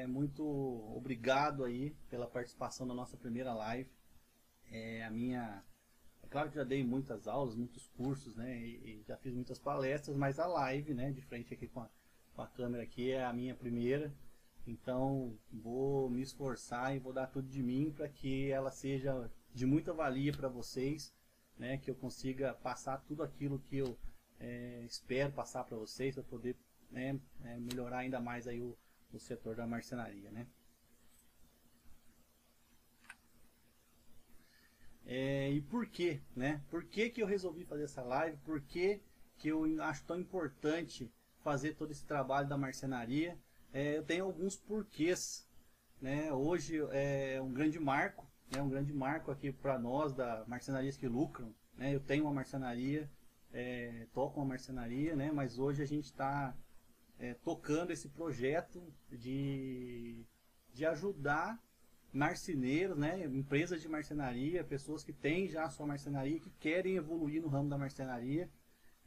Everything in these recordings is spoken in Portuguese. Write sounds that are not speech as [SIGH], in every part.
é, muito obrigado aí pela participação na nossa primeira live. É, a minha, é claro que já dei muitas aulas, muitos cursos, né, e, e, já fiz muitas palestras, mas a live, né, de frente aqui com a, com a câmera aqui é a minha primeira. Então vou me esforçar e vou dar tudo de mim para que ela seja de muita valia para vocês, né, que eu consiga passar tudo aquilo que eu é, espero passar para vocês para poder né, é, melhorar ainda mais aí o, o setor da marcenaria, né? É, e por quê, né? Por que, que eu resolvi fazer essa live? Por que, que eu acho tão importante fazer todo esse trabalho da marcenaria? É, eu tenho alguns porquês, né? Hoje é um grande marco, é um grande marco aqui para nós da marcenarias que lucram, né? Eu tenho uma marcenaria, é, toco uma marcenaria, né? Mas hoje a gente está é, tocando esse projeto de, de ajudar marceneiros, né, empresas de marcenaria, pessoas que têm já a sua marcenaria, que querem evoluir no ramo da marcenaria.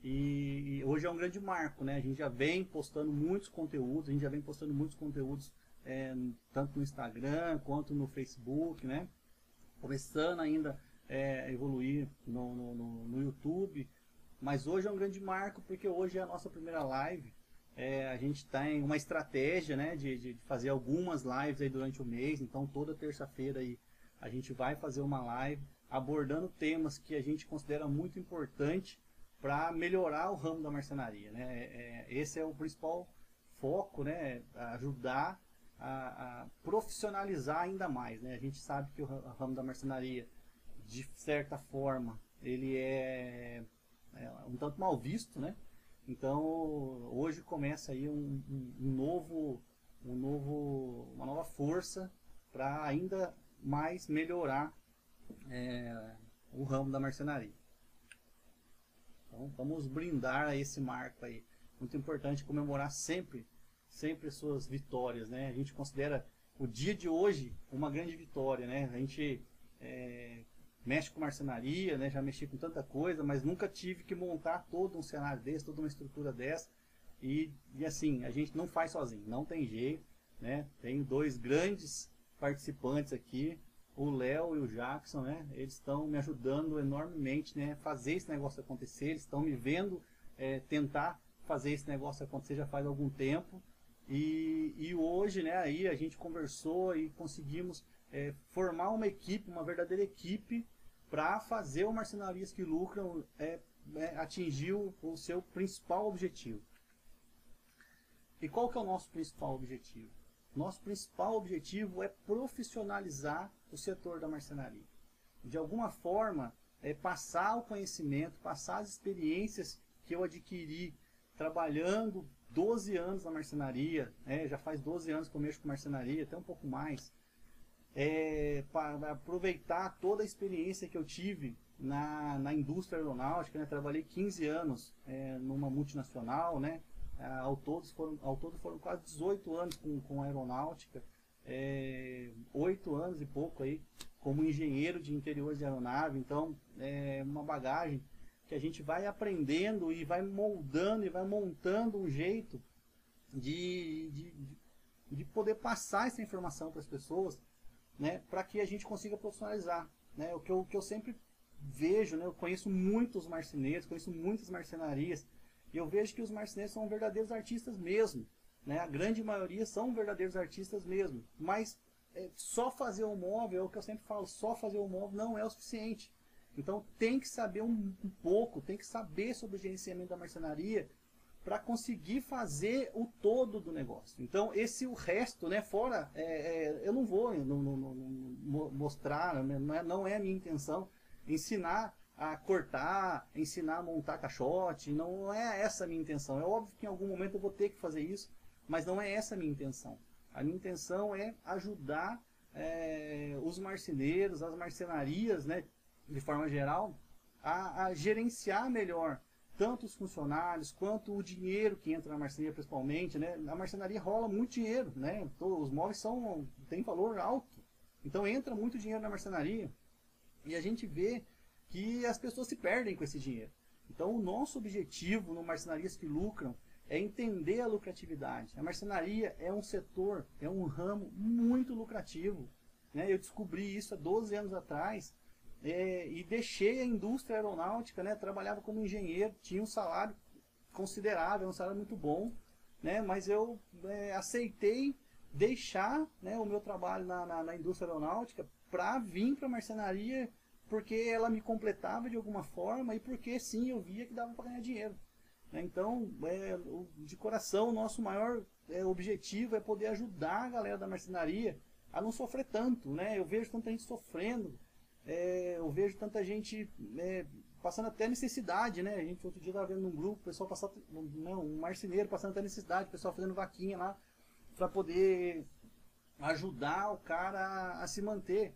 E, e, hoje é um grande marco, né? A gente já vem postando muitos conteúdos, a gente já vem postando muitos conteúdos é, tanto no Instagram quanto no Facebook, né? Começando ainda é, evoluir no, no, no YouTube. Mas hoje é um grande marco porque hoje é a nossa primeira live é, a gente tem uma estratégia né, de, de, fazer algumas lives aí durante o mês, então toda terça-feira aí a gente vai fazer uma live abordando temas que a gente considera muito importante para melhorar o ramo da marcenaria. Né? É, é, esse é o principal foco, né? ajudar a, a, profissionalizar ainda mais. Né? A gente sabe que o ramo da marcenaria, de certa forma, ele é, é um tanto mal visto, né? Então, hoje começa aí um, um, novo, um novo, uma nova força para ainda mais melhorar é, o ramo da marcenaria. Então, vamos brindar esse marco aí. Muito importante comemorar sempre, sempre suas vitórias, né? A gente considera o dia de hoje uma grande vitória, né? A gente é, mexe com marcenaria, né? Já mexi com tanta coisa, mas nunca tive que montar todo um cenário desse, toda uma estrutura dessa. E, e assim, a gente não faz sozinho, não tem jeito, né? Tenho dois grandes participantes aqui, o Léo e o Jackson, né? Eles estão me ajudando enormemente, né? Fazer esse negócio acontecer, eles estão me vendo é, tentar fazer esse negócio acontecer já faz algum tempo. E, e hoje, né? Aí a gente conversou e conseguimos é, formar uma equipe, uma verdadeira equipe para fazer o Marcenarias que Lucram é, é, atingir o, o seu principal objetivo. E qual que é o nosso principal objetivo? Nosso principal objetivo é profissionalizar o setor da marcenaria. De alguma forma, é passar o conhecimento, passar as experiências que eu adquiri trabalhando 12 anos na marcenaria, né, já faz 12 anos que eu mexo com marcenaria, até um pouco mais, é, para aproveitar toda a experiência que eu tive na, na indústria aeronáutica, né? trabalhei 15 anos é, numa multinacional, né? ao, todo foram, ao todo foram quase 18 anos com, com aeronáutica, é, 8 anos e pouco aí como engenheiro de interiores de aeronave, então é uma bagagem que a gente vai aprendendo e vai moldando e vai montando um jeito de, de, de poder passar essa informação para as pessoas né, para que a gente consiga profissionalizar. Né? O, que eu, o que eu sempre vejo, né, eu conheço muitos marceneiros, conheço muitas marcenarias, e eu vejo que os marceneiros são verdadeiros artistas mesmo. Né? A grande maioria são verdadeiros artistas mesmo. Mas é, só fazer o móvel, é o que eu sempre falo, só fazer o móvel não é o suficiente. Então tem que saber um, um pouco, tem que saber sobre o gerenciamento da marcenaria para conseguir fazer o todo do negócio. Então, esse o resto, né, fora, é, é, eu não vou não, não, não, mostrar, né, não é, não é a minha intenção ensinar a cortar, ensinar a montar caixote, não é essa a minha intenção. É óbvio que em algum momento eu vou ter que fazer isso, mas não é essa a minha intenção. A minha intenção é ajudar é, os marceneiros, as marcenarias, né, de forma geral, a, a gerenciar melhor tanto os funcionários quanto o dinheiro que entra na marcenaria principalmente, né? Na marcenaria rola muito dinheiro, né? Os móveis são têm valor alto. Então entra muito dinheiro na marcenaria e a gente vê que as pessoas se perdem com esse dinheiro. Então o nosso objetivo no Marcenarias que Lucram é entender a lucratividade. A marcenaria é um setor, é um ramo muito lucrativo. Né? Eu descobri isso há 12 anos atrás é, e deixei a indústria aeronáutica, né? trabalhava como engenheiro, tinha um salário considerável, um salário muito bom, né? mas eu é, aceitei deixar né, o meu trabalho na, na, na indústria aeronáutica para vir para a marcenaria porque ela me completava de alguma forma e porque sim, eu via que dava para ganhar dinheiro. Né? Então, é, de coração, o nosso maior é, objetivo é poder ajudar a galera da marcenaria a não sofrer tanto. Né? Eu vejo tanta gente sofrendo, é, eu vejo tanta gente é, passando até necessidade. Né? A gente outro dia estava vendo num grupo, o pessoal passando, não, um marceneiro passando até necessidade, o pessoal fazendo vaquinha lá para poder ajudar o cara a, se manter.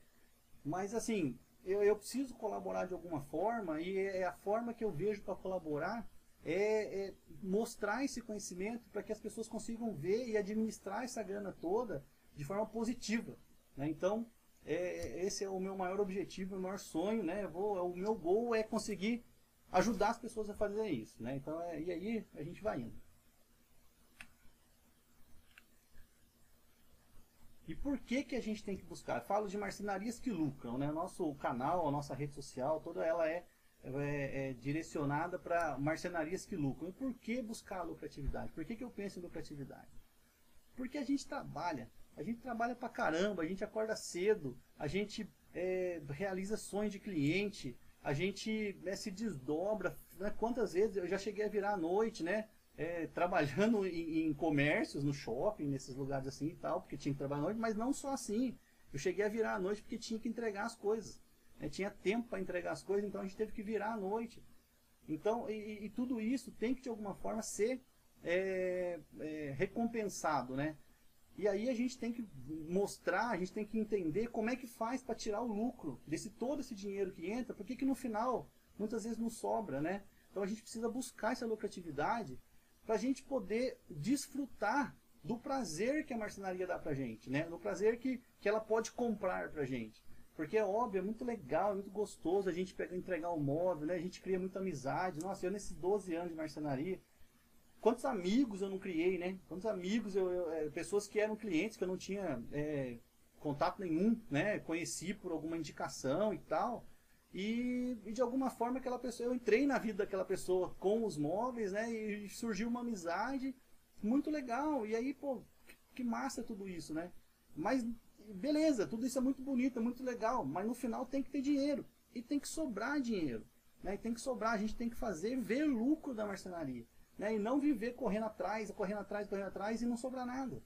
Mas assim, eu, eu preciso colaborar de alguma forma e é, é a forma que eu vejo para colaborar é, é, mostrar esse conhecimento para que as pessoas consigam ver e administrar essa grana toda de forma positiva. Né? Então, é, esse é o meu maior objetivo, o maior sonho. Né? Vou, o meu gol é conseguir ajudar as pessoas a fazer isso. Né? Então, é, e aí a gente vai indo. E por que, que a gente tem que buscar? Eu falo de marcenarias que lucram, né? Nosso canal, a nossa rede social, toda ela é, é, é direcionada para marcenarias que lucram. E por que buscar lucratividade? Por que, que eu penso em lucratividade? Porque a gente trabalha, a gente trabalha pra caramba, a gente acorda cedo, a gente é, realiza sonhos de cliente, a gente né, se desdobra. Né? Quantas vezes eu já cheguei a virar à noite, né? é, trabalhando em, em, comércios, no shopping, nesses lugares assim e tal, porque tinha que trabalhar à noite, mas não só assim. Eu cheguei a virar à noite porque tinha que entregar as coisas. Né? Tinha tempo para entregar as coisas, então a gente teve que virar à noite. Então, e, e tudo isso tem que de alguma forma ser é, é, recompensado, né? E aí a gente tem que mostrar, a gente tem que entender como é que faz para tirar o lucro desse todo esse dinheiro que entra, porque que no final muitas vezes não sobra, né? Então a gente precisa buscar essa lucratividade para a gente poder desfrutar do prazer que a marcenaria dá para gente, né? do prazer que, que ela pode comprar para gente. Porque é óbvio, é muito legal, é muito gostoso a gente pegar, entregar o móvel, né? a gente cria muita amizade. Nossa, eu nesses 12 anos de marcenaria, quantos amigos eu não criei, né? Quantos amigos, eu, eu é, pessoas que eram clientes que eu não tinha é, contato nenhum, né? Conheci por alguma indicação e tal. E, e, de alguma forma aquela pessoa, eu entrei na vida daquela pessoa com os móveis, né? E surgiu uma amizade muito legal. E aí, pô, que massa tudo isso, né? Mas beleza, tudo isso é muito bonito, é muito legal, mas no final tem que ter dinheiro e tem que sobrar dinheiro, né? E tem que sobrar, a gente tem que fazer ver lucro da marcenaria, né? E não viver correndo atrás, correndo atrás, correndo atrás e não sobrar nada.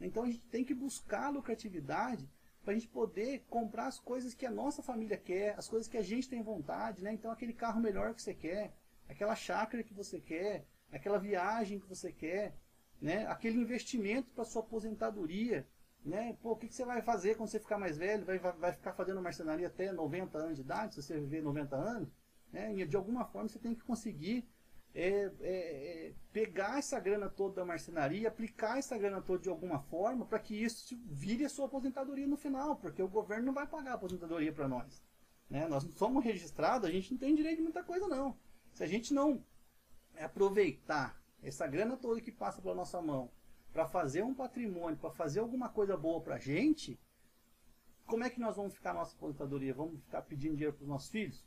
Então a gente tem que buscar lucratividade para a gente poder comprar as coisas que a nossa família quer, as coisas que a gente tem vontade, né? Então aquele carro melhor que você quer, aquela chácara que você quer, aquela viagem que você quer, né? Aquele investimento para sua aposentadoria, né? Pô, o que, que, você vai fazer quando você ficar mais velho? Vai, vai, vai ficar fazendo marcenaria até 90 anos de idade, se você viver 90 anos? Né? E de alguma forma você tem que conseguir é, é, é, pegar essa grana toda da marcenaria, aplicar essa grana toda de alguma forma para que isso vire a sua aposentadoria no final, porque o governo não vai pagar a aposentadoria para nós. Né? Nós não somos registrados, a gente não tem direito de muita coisa não. Se a gente não aproveitar essa grana toda que passa pela nossa mão para fazer um patrimônio, para fazer alguma coisa boa para a gente, como é que nós vamos ficar nossa aposentadoria? Vamos ficar pedindo dinheiro para os nossos filhos?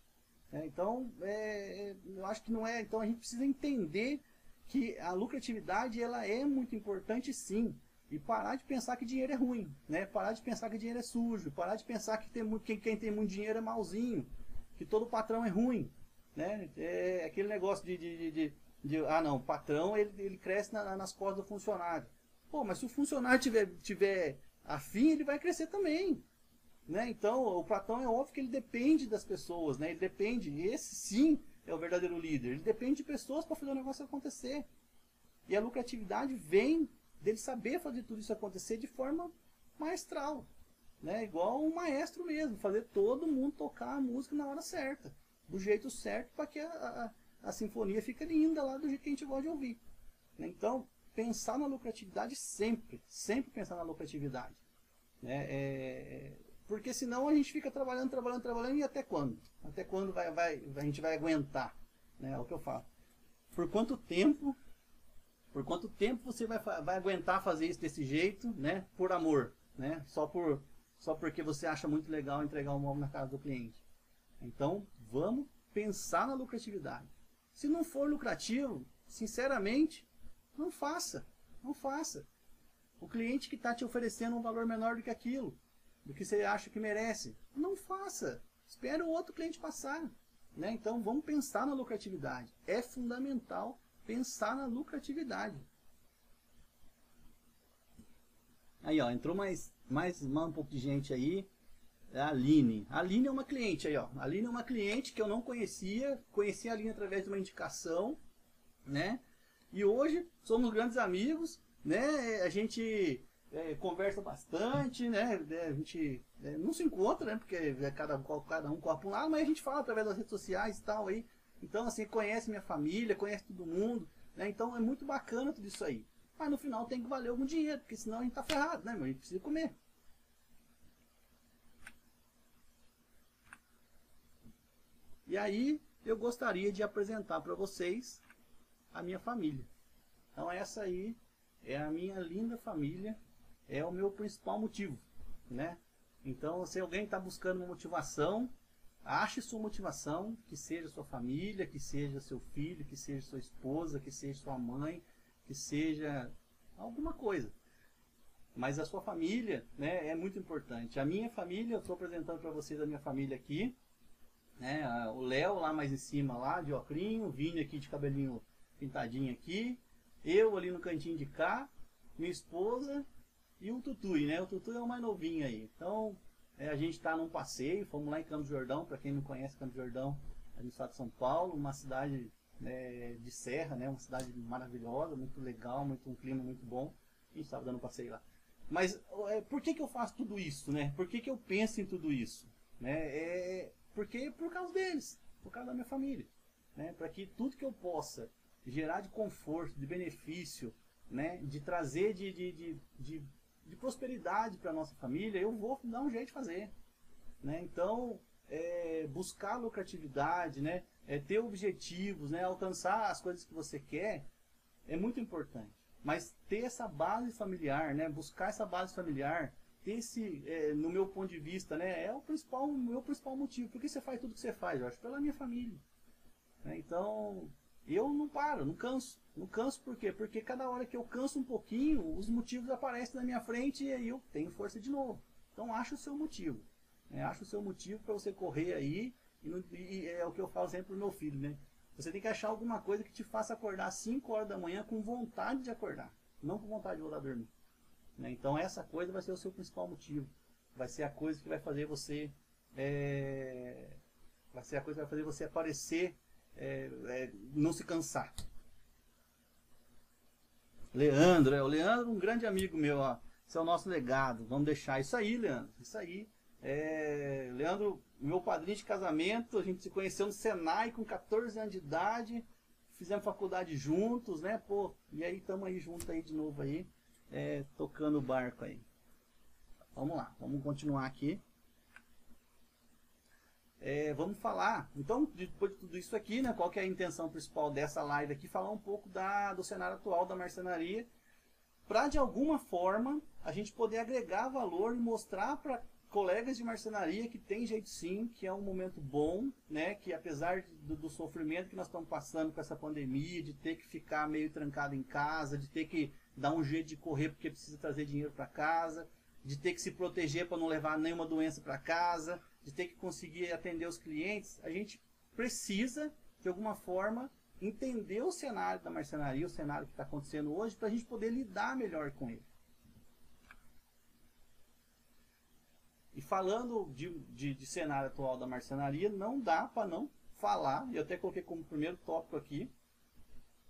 É, então, é, é, eu acho que não é. Então a gente precisa entender que a lucratividade ela é muito importante sim. E parar de pensar que dinheiro é ruim, né? Parar de pensar que dinheiro é sujo, parar de pensar que tem muito, quem, quem tem muito dinheiro é malzinho, que todo patrão é ruim, né? É aquele negócio de, de, de, de ah não, o patrão ele, ele cresce na, nas costas do funcionário. Pô, mas se o funcionário tiver, tiver afim, ele vai crescer também. Né? Então, o Platão é óbvio que ele depende das pessoas, né? ele depende, esse sim é o verdadeiro líder, ele depende de pessoas para fazer o negócio acontecer. E a lucratividade vem dele saber fazer tudo isso acontecer de forma maestral, né? igual um maestro mesmo, fazer todo mundo tocar a música na hora certa, do jeito certo, para que a, a, a, sinfonia fique linda lá do jeito que a gente gosta de ouvir. Né? Então, pensar na lucratividade sempre, sempre pensar na lucratividade. Né? É, porque senão a gente fica trabalhando, trabalhando, trabalhando e até quando? Até quando vai, vai, a gente vai aguentar? Né? É o que eu falo. Por quanto tempo Por quanto tempo você vai, vai aguentar fazer isso desse jeito, né? Por amor, né? Só, por, só porque você acha muito legal entregar um móvel na casa do cliente. Então, vamos pensar na lucratividade. Se não for lucrativo, sinceramente, não faça. Não faça. O cliente que está te oferecendo um valor menor do que aquilo, do que você acha que merece, não faça. Espere o outro cliente passar. Né? Então, vamos pensar na lucratividade. É fundamental pensar na lucratividade. Aí, ó, entrou mais, mais um pouco de gente aí. É a Aline. A Aline é uma cliente aí, ó. A Aline é uma cliente que eu não conhecia. Conheci a Aline através de uma indicação, né? E hoje somos grandes amigos, né? A gente é, conversa bastante, né? É, a gente é, não se encontra, né? Porque é cada, cada um corre um lado, mas a gente fala através das redes sociais e tal aí. Então, assim, conhece minha família, conhece todo mundo, né? Então é muito bacana tudo isso aí. Mas no final tem que valer algum dinheiro, porque senão a gente tá ferrado, né, meu? A gente precisa comer. E aí, eu gostaria de apresentar para vocês a minha família. Então essa aí é a minha linda família, é o meu principal motivo, né? Então, se alguém está buscando uma motivação, Ache sua motivação, que seja sua família, que seja seu filho, que seja sua esposa, que seja sua mãe, que seja alguma coisa. Mas a sua família né, é muito importante. A minha família, eu estou apresentando para vocês a minha família aqui. Né, o Léo lá mais em cima, lá de ocrinho, o Vini aqui de cabelinho pintadinho aqui. Eu ali no cantinho de cá, minha esposa e o Tutui, né? O Tutui é o mais novinho aí. Então, é, a gente está num passeio, fomos lá em Campos do Jordão, para quem não conhece Campos do Jordão, é no estado de São Paulo, uma cidade né, de serra, né, uma cidade maravilhosa, muito legal, muito, um clima muito bom. A gente estava dando um passeio lá. Mas é, por que, que eu faço tudo isso? Né? Por que, que eu penso em tudo isso? Né? É, porque por causa deles, por causa da minha família. Né? Para que tudo que eu possa gerar de conforto, de benefício, né? de trazer de, de, de, de de prosperidade para nossa família, eu vou dar um jeito de fazer. Né? Então, é, buscar lucratividade, né? É, ter objetivos, né? alcançar as coisas que você quer, é muito importante. Mas ter essa base familiar, né? buscar essa base familiar, ter esse, é, no meu ponto de vista, né? é o principal, o meu principal motivo. Por que você faz tudo que você faz, Jorge? Pela minha família. Né? Então, eu não paro, não canso. Não canso por quê? Porque cada hora que eu canso um pouquinho, os motivos aparecem na minha frente e aí eu tenho força de novo. Então acha o seu motivo. Né? Acha o seu motivo para você correr aí. E, não, e, é o que eu falo sempre pro meu filho, né? Você tem que achar alguma coisa que te faça acordar às 5 horas da manhã com vontade de acordar. Não com vontade de voltar a dormir. Né? Então essa coisa vai ser o seu principal motivo. Vai ser a coisa que vai fazer você. É... Vai ser a coisa que vai fazer você aparecer é, é, não se cansar. Leandro, é, o Leandro um grande amigo meu, ó. Esse é o nosso legado. Vamos deixar isso aí, Leandro. Isso aí. É, Leandro, meu padrinho de casamento, a gente se conheceu no Senai com 14 anos de idade. Fizemos faculdade juntos, né? Pô, e aí estamos aí juntos aí de novo aí, é, tocando o barco aí. Vamos lá, vamos continuar aqui. É, vamos falar, então, depois de tudo isso aqui, né, qual que é a intenção principal dessa live aqui, falar um pouco da, do cenário atual da marcenaria, para de alguma forma a gente poder agregar valor e mostrar para colegas de marcenaria que tem jeito sim, que é um momento bom, né, que apesar do, do sofrimento que nós estamos passando com essa pandemia, de ter que ficar meio trancado em casa, de ter que dar um jeito de correr porque precisa trazer dinheiro para casa, de ter que se proteger para não levar nenhuma doença para casa, de ter que conseguir atender os clientes, a gente precisa, de alguma forma, entender o cenário da marcenaria, o cenário que está acontecendo hoje, para a gente poder lidar melhor com ele. E falando de, de, de cenário atual da marcenaria, não dá para não falar, e eu até coloquei como primeiro tópico aqui,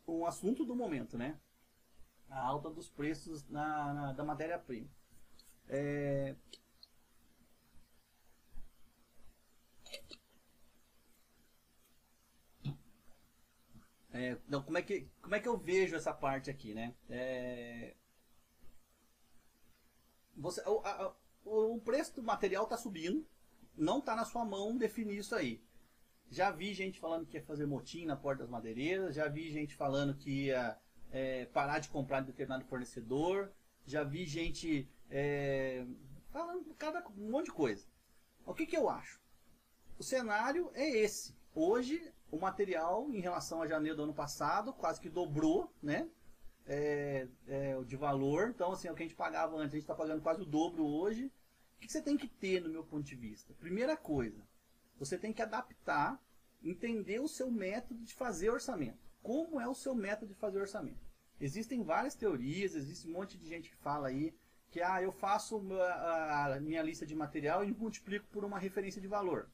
o assunto do momento, né? A alta dos preços na, na da matéria-prima. É, É, então, como é, que, como é que eu vejo essa parte aqui, né? É, você, o, a, o preço do material está subindo, não está na sua mão definir isso aí. Já vi gente falando que ia fazer motim na porta das madeireiras, já vi gente falando que ia é, parar de comprar de determinado fornecedor, já vi gente é, falando cada, um monte de coisa. O que, que eu acho? O cenário é esse. Hoje, o material, em relação a janeiro do ano passado, quase que dobrou, né? É, é, de valor. Então, assim, o que a gente pagava antes, a gente está pagando quase o dobro hoje. O que você tem que ter, no meu ponto de vista? Primeira coisa, você tem que adaptar, entender o seu método de fazer orçamento. Como é o seu método de fazer orçamento? Existem várias teorias, existe um monte de gente que fala aí que ah, eu faço a minha lista de material e multiplico por uma referência de valor.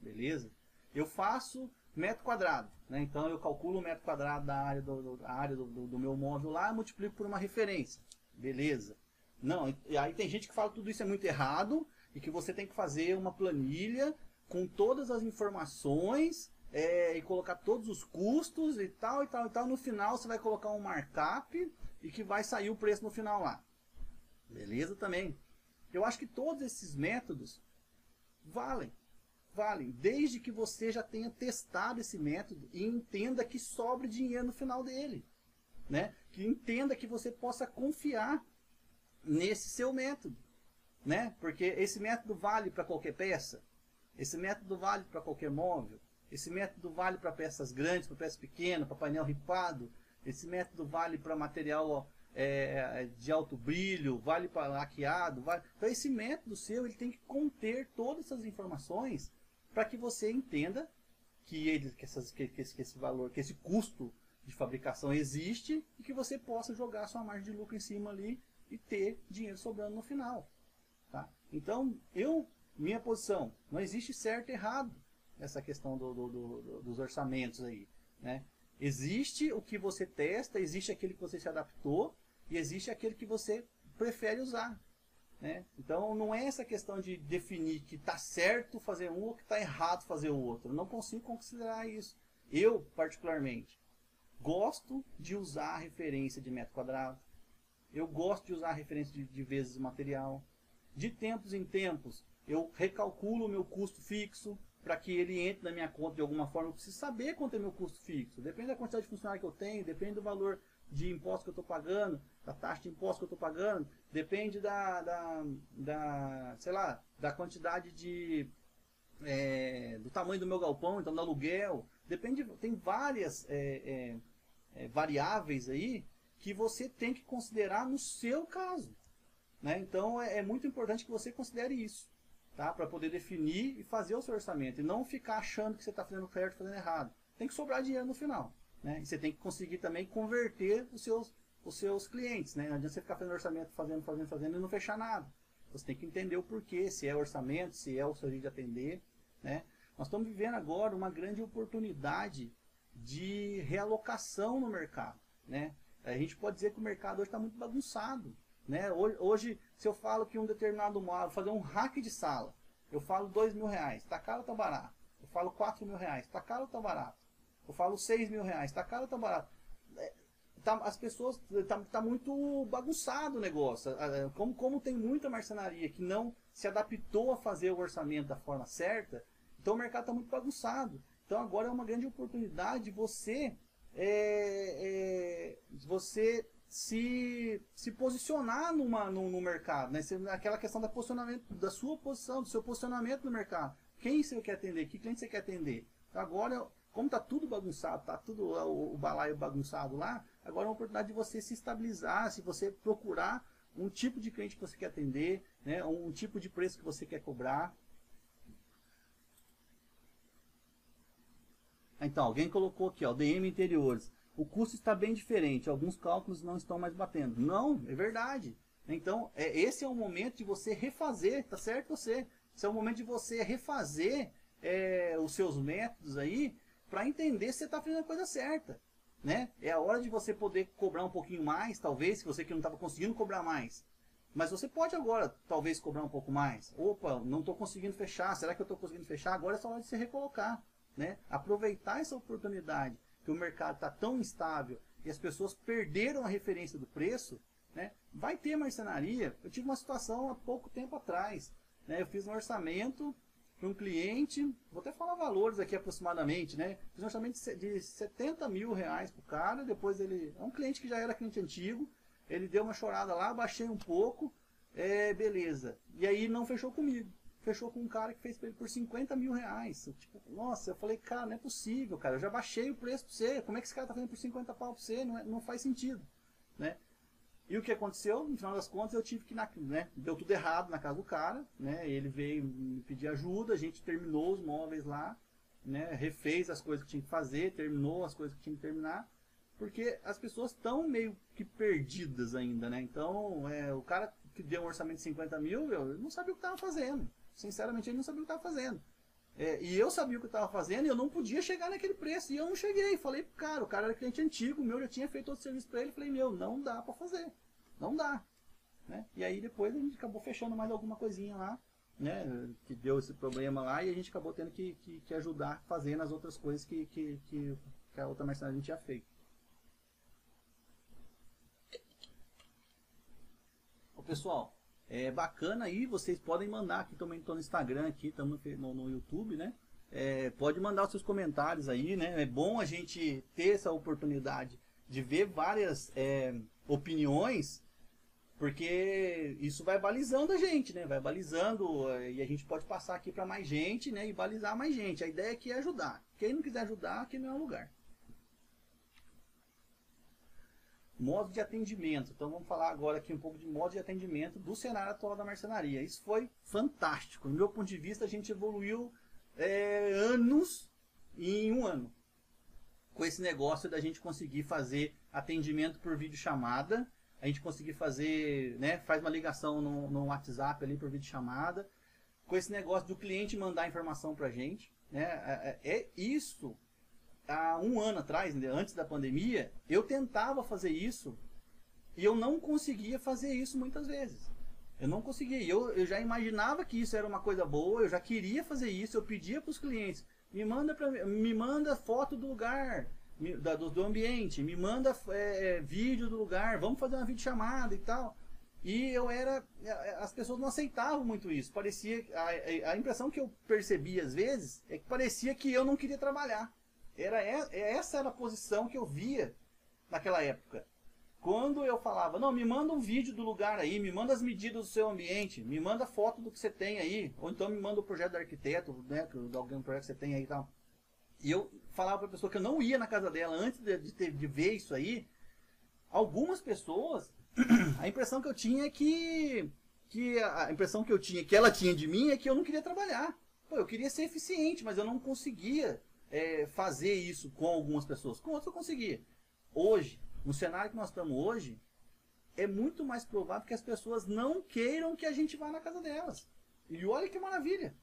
Beleza? Eu faço metro quadrado. Né? Então eu calculo o metro quadrado da área do, do área do, do, do, meu móvel lá e multiplico por uma referência. Beleza. Não, e aí tem gente que fala que tudo isso é muito errado e que você tem que fazer uma planilha com todas as informações é, e colocar todos os custos e tal e tal e tal. No final você vai colocar um markup e que vai sair o preço no final lá. Beleza também. Eu acho que todos esses métodos valem valem, desde que você já tenha testado esse método e entenda que sobre dinheiro no final dele. Né? Que entenda que você possa confiar nesse seu método. Né? Porque esse método vale para qualquer peça, esse método vale para qualquer móvel, esse método vale para peças grandes, para peças pequenas, para painel ripado, esse método vale para material é, de alto brilho, vale para laqueado. Vale... Então esse método seu ele tem que conter todas essas informações para que você entenda que, ele, que, essas, que, que, esse, que esse valor, que esse custo de fabricação existe e que você possa jogar sua margem de lucro em cima ali e ter dinheiro sobrando no final. Tá? Então, eu, minha posição, não existe certo e errado essa questão do, do, do, dos orçamentos aí. Né? Existe o que você testa, existe aquele que você se adaptou e existe aquele que você prefere usar. Né? Então não é essa questão de definir que está certo fazer um ou que está errado fazer o outro. Eu não consigo considerar isso. Eu, particularmente, gosto de usar a referência de metro quadrado. Eu gosto de usar a referência de, de vezes material. De tempos em tempos, eu recalculo o meu custo fixo para que ele entre na minha conta de alguma forma. Eu preciso saber quanto é meu custo fixo. Depende da quantidade de funcionário que eu tenho, depende do valor de imposto que eu estou pagando, da taxa de imposto que eu estou pagando, depende da, da, da, sei lá, da quantidade de, é, do tamanho do meu galpão, então do aluguel, depende, tem várias é, é, é, variáveis aí que você tem que considerar no seu caso. Né? Então é, é muito importante que você considere isso, tá? para poder definir e fazer o seu orçamento, e não ficar achando que você está fazendo certo fazendo errado. Tem que sobrar dinheiro no final. Né? E você tem que conseguir também converter os seus, os seus clientes. Né? Não adianta você ficar fazendo orçamento, fazendo, fazendo, fazendo e não fechar nada. Você tem que entender o porquê, se é orçamento, se é o seu jeito de atender. Né? Nós estamos vivendo agora uma grande oportunidade de realocação no mercado. Né? A gente pode dizer que o mercado hoje está muito bagunçado. Né? Hoje, hoje, se eu falo que um determinado móvel, fazer um hack de sala, eu falo dois mil reais, está caro ou está barato? Eu falo quatro mil reais, está caro ou está barato? Eu falo 6 mil reais, tá caro ou tá barato? É, tá, as pessoas, tá, tá muito bagunçado o negócio. Como, como tem muita marcenaria que não se adaptou a fazer o orçamento da forma certa, então o mercado está muito bagunçado. Então agora é uma grande oportunidade de você, é, é, você se, se posicionar numa, no, no mercado. Né? Aquela questão da, posicionamento, da sua posição, do seu posicionamento no mercado. Quem você quer atender? Que cliente você quer atender? Então agora como está tudo bagunçado, está tudo o, o balaio bagunçado lá, agora é uma oportunidade de você se estabilizar, se você procurar um tipo de cliente que você quer atender, né, um tipo de preço que você quer cobrar. Então, alguém colocou aqui, ó, DM interiores. O custo está bem diferente, alguns cálculos não estão mais batendo. Não, é verdade. Então, é, esse é o momento de você refazer, tá certo você? Esse é o momento de você refazer é, os seus métodos aí para entender se você está fazendo a coisa certa. Né? É a hora de você poder cobrar um pouquinho mais, talvez, se você que não estava conseguindo cobrar mais. Mas você pode agora, talvez, cobrar um pouco mais. Opa, não estou conseguindo fechar. Será que eu estou conseguindo fechar? Agora é só hora de se recolocar. Né? Aproveitar essa oportunidade que o mercado está tão instável e as pessoas perderam a referência do preço. Né? Vai ter marcenaria. Eu tive uma situação há pouco tempo atrás. Né? Eu fiz um orçamento para um cliente, vou até falar valores aqui aproximadamente, né? Orçamento de 70 mil reais pro cara, depois ele. É um cliente que já era cliente antigo, ele deu uma chorada lá, baixei um pouco, é, beleza. E aí não fechou comigo. Fechou com um cara que fez ele por 50 mil reais. Tipo, nossa, eu falei, cara, não é possível, cara. Eu já baixei o preço pra você. Como é que esse cara tá fazendo por 50 pau pra você? Não, é, não faz sentido, né? E o que aconteceu? No final das contas, eu tive que, na, né, deu tudo errado na casa do cara, né? Ele veio me pedir ajuda, a gente terminou os móveis lá, né? Refez as coisas que tinha que fazer, terminou as coisas que tinha que terminar, porque as pessoas estão meio que perdidas ainda, né? Então, é, o cara que deu um orçamento de 50 mil, eu não sabia o que estava fazendo. Sinceramente, ele não sabia o que estava fazendo. É, e eu sabia o que estava fazendo e eu não podia chegar naquele preço. E eu não cheguei. Falei pro cara, o cara era cliente antigo, meu já tinha feito outro serviço para ele. Falei, meu, não dá para fazer. Não dá. Né? E aí depois a gente acabou fechando mais alguma coisinha lá, né? Que deu esse problema lá e a gente acabou tendo que, que, que ajudar fazendo as outras coisas que, que, que, que a outra mercenária a gente tinha feito. Ô, pessoal, é bacana aí, vocês podem mandar aqui também, estou no Instagram aqui, estamos no, no, YouTube, né? É, pode mandar os seus comentários aí, né? É bom a gente ter essa oportunidade de ver várias é, opiniões, porque isso vai balizando a gente, né? Vai balizando é, e a gente pode passar aqui para mais gente, né? E balizar mais gente. A ideia aqui é ajudar. Quem não quiser ajudar, aqui não é o lugar. modo de atendimento. Então vamos falar agora aqui um pouco de modo de atendimento do cenário atual da marcenaria. Isso foi fantástico. Do meu ponto de vista, a gente evoluiu é, anos em um ano. Com esse negócio da gente conseguir fazer atendimento por videochamada, a gente conseguir fazer, né, faz uma ligação no, no WhatsApp ali por videochamada, com esse negócio do cliente mandar informação para a gente. Né, é, é, é isso há um ano atrás, né, antes da pandemia, eu tentava fazer isso e eu não conseguia fazer isso muitas vezes. Eu não conseguia. Eu, eu já imaginava que isso era uma coisa boa, eu já queria fazer isso, eu pedia para os clientes, me manda, pra, me manda foto do lugar, da, do, do, ambiente, me manda é, vídeo do lugar, vamos fazer uma videochamada e tal. E eu era. As pessoas não aceitavam muito isso. Parecia. A, a impressão que eu percebi às vezes é que parecia que eu não queria trabalhar. Era essa era a posição que eu via naquela época. Quando eu falava, não, me manda um vídeo do lugar aí, me manda as medidas do seu ambiente, me manda foto do que você tem aí, ou então me manda o projeto do arquiteto, né, de algum projeto que você tem aí e tal. E eu falava para a pessoa que eu não ia na casa dela antes de, de, ter, de ver isso aí. Algumas pessoas, [CLEARS THROAT] a impressão que eu tinha é que, que a impressão que eu tinha, que ela tinha de mim é que eu não queria trabalhar. Pô, eu queria ser eficiente, mas eu não conseguia é, fazer isso com algumas pessoas. Com outras eu conseguia. Hoje, no cenário que nós estamos hoje, é muito mais provável que as pessoas não queiram que a gente vá na casa delas. E olha que maravilha.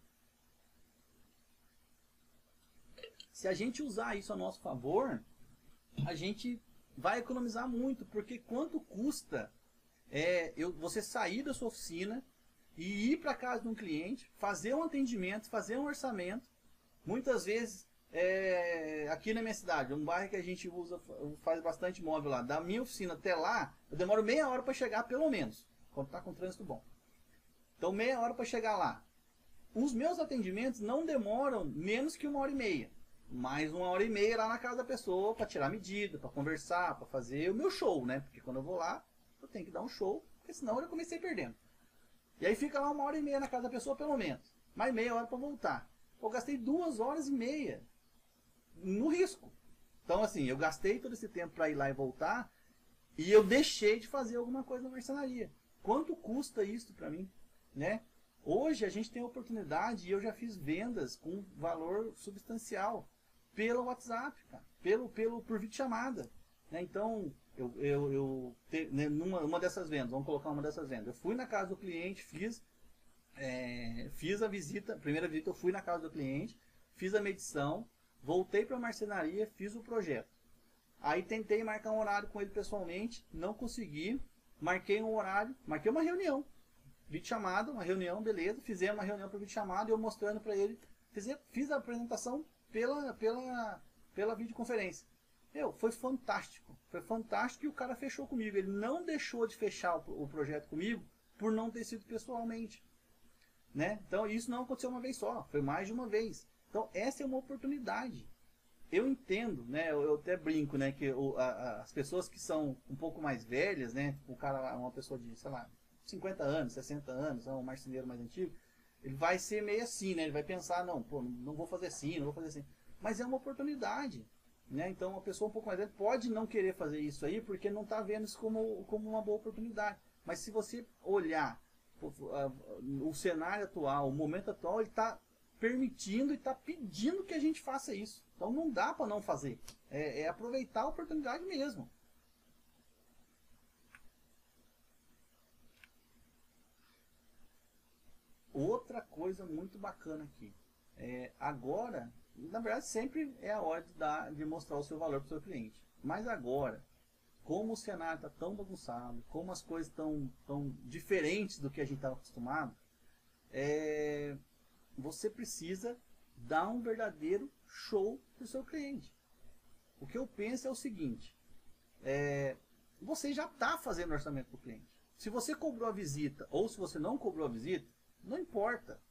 Se a gente usar isso a nosso favor, a gente vai economizar muito, porque quanto custa é, eu, você sair da sua oficina e ir para casa de um cliente, fazer um atendimento, fazer um orçamento, muitas vezes é, aqui na minha cidade, um bairro que a gente usa, faz bastante móvel lá. Da minha oficina até lá, eu demoro meia hora para chegar, pelo menos, quando está com trânsito bom. Então, meia hora para chegar lá. Os meus atendimentos não demoram menos que uma hora e meia. Mais uma hora e meia lá na casa da pessoa para tirar medida, para conversar, para fazer o meu show, né? Porque quando eu vou lá, eu tenho que dar um show, porque senão eu comecei perdendo. E aí fica lá uma hora e meia na casa da pessoa, pelo menos. Mais meia hora para voltar. Eu gastei duas horas e meia no risco. Então, assim, eu gastei todo esse tempo para ir lá e voltar e eu deixei de fazer alguma coisa na marcenaria. Quanto custa isso para mim, né? Hoje a gente tem a oportunidade e eu já fiz vendas com valor substancial pelo WhatsApp, cara, pelo, pelo, por vídeo chamada. Né? Então, eu, eu, eu te, né, numa uma dessas vendas, vamos colocar uma dessas vendas. Eu fui na casa do cliente, fiz, é, fiz a visita, primeira visita eu fui na casa do cliente, fiz a medição, Voltei para a marcenaria, fiz o projeto. Aí tentei marcar um horário com ele pessoalmente, não consegui. Marquei um horário, marquei uma reunião. Vídeo chamado, uma reunião, beleza. Fizemos uma reunião para vídeo chamado e eu mostrando para ele. Fiz, fiz a apresentação pela, pela, pela videoconferência. Meu, foi fantástico. Foi fantástico e o cara fechou comigo. Ele não deixou de fechar o, o projeto comigo por não ter sido pessoalmente. Né? Então isso não aconteceu uma vez só, foi mais de uma vez. Então essa é uma oportunidade. Eu entendo, né? Eu, eu até brinco, né? Que o, a, a, as pessoas que são um pouco mais velhas, né? O cara, uma pessoa de, sei lá, 50 anos, 60 anos, é um marceneiro mais antigo, ele vai ser meio assim, né? Ele vai pensar, não, pô, não vou fazer assim, não vou fazer assim. Mas é uma oportunidade. Né? Então, uma pessoa um pouco mais velha pode não querer fazer isso aí porque não está vendo isso como, como uma boa oportunidade. Mas se você olhar o cenário atual, o momento atual, ele está permitindo e está pedindo que a gente faça isso. Então não dá para não fazer. É, é, aproveitar a oportunidade mesmo. Outra coisa muito bacana aqui. É, agora na verdade, sempre é a hora de, dar, de mostrar o seu valor para o seu cliente. Mas agora, como o cenário está tão bagunçado, como as coisas estão tão diferentes do que a gente estava acostumado, é, você precisa dar um verdadeiro show para o seu cliente. O que eu penso é o seguinte, é, você já está fazendo orçamento para o cliente. Se você cobrou a visita ou se você não cobrou a visita, não importa.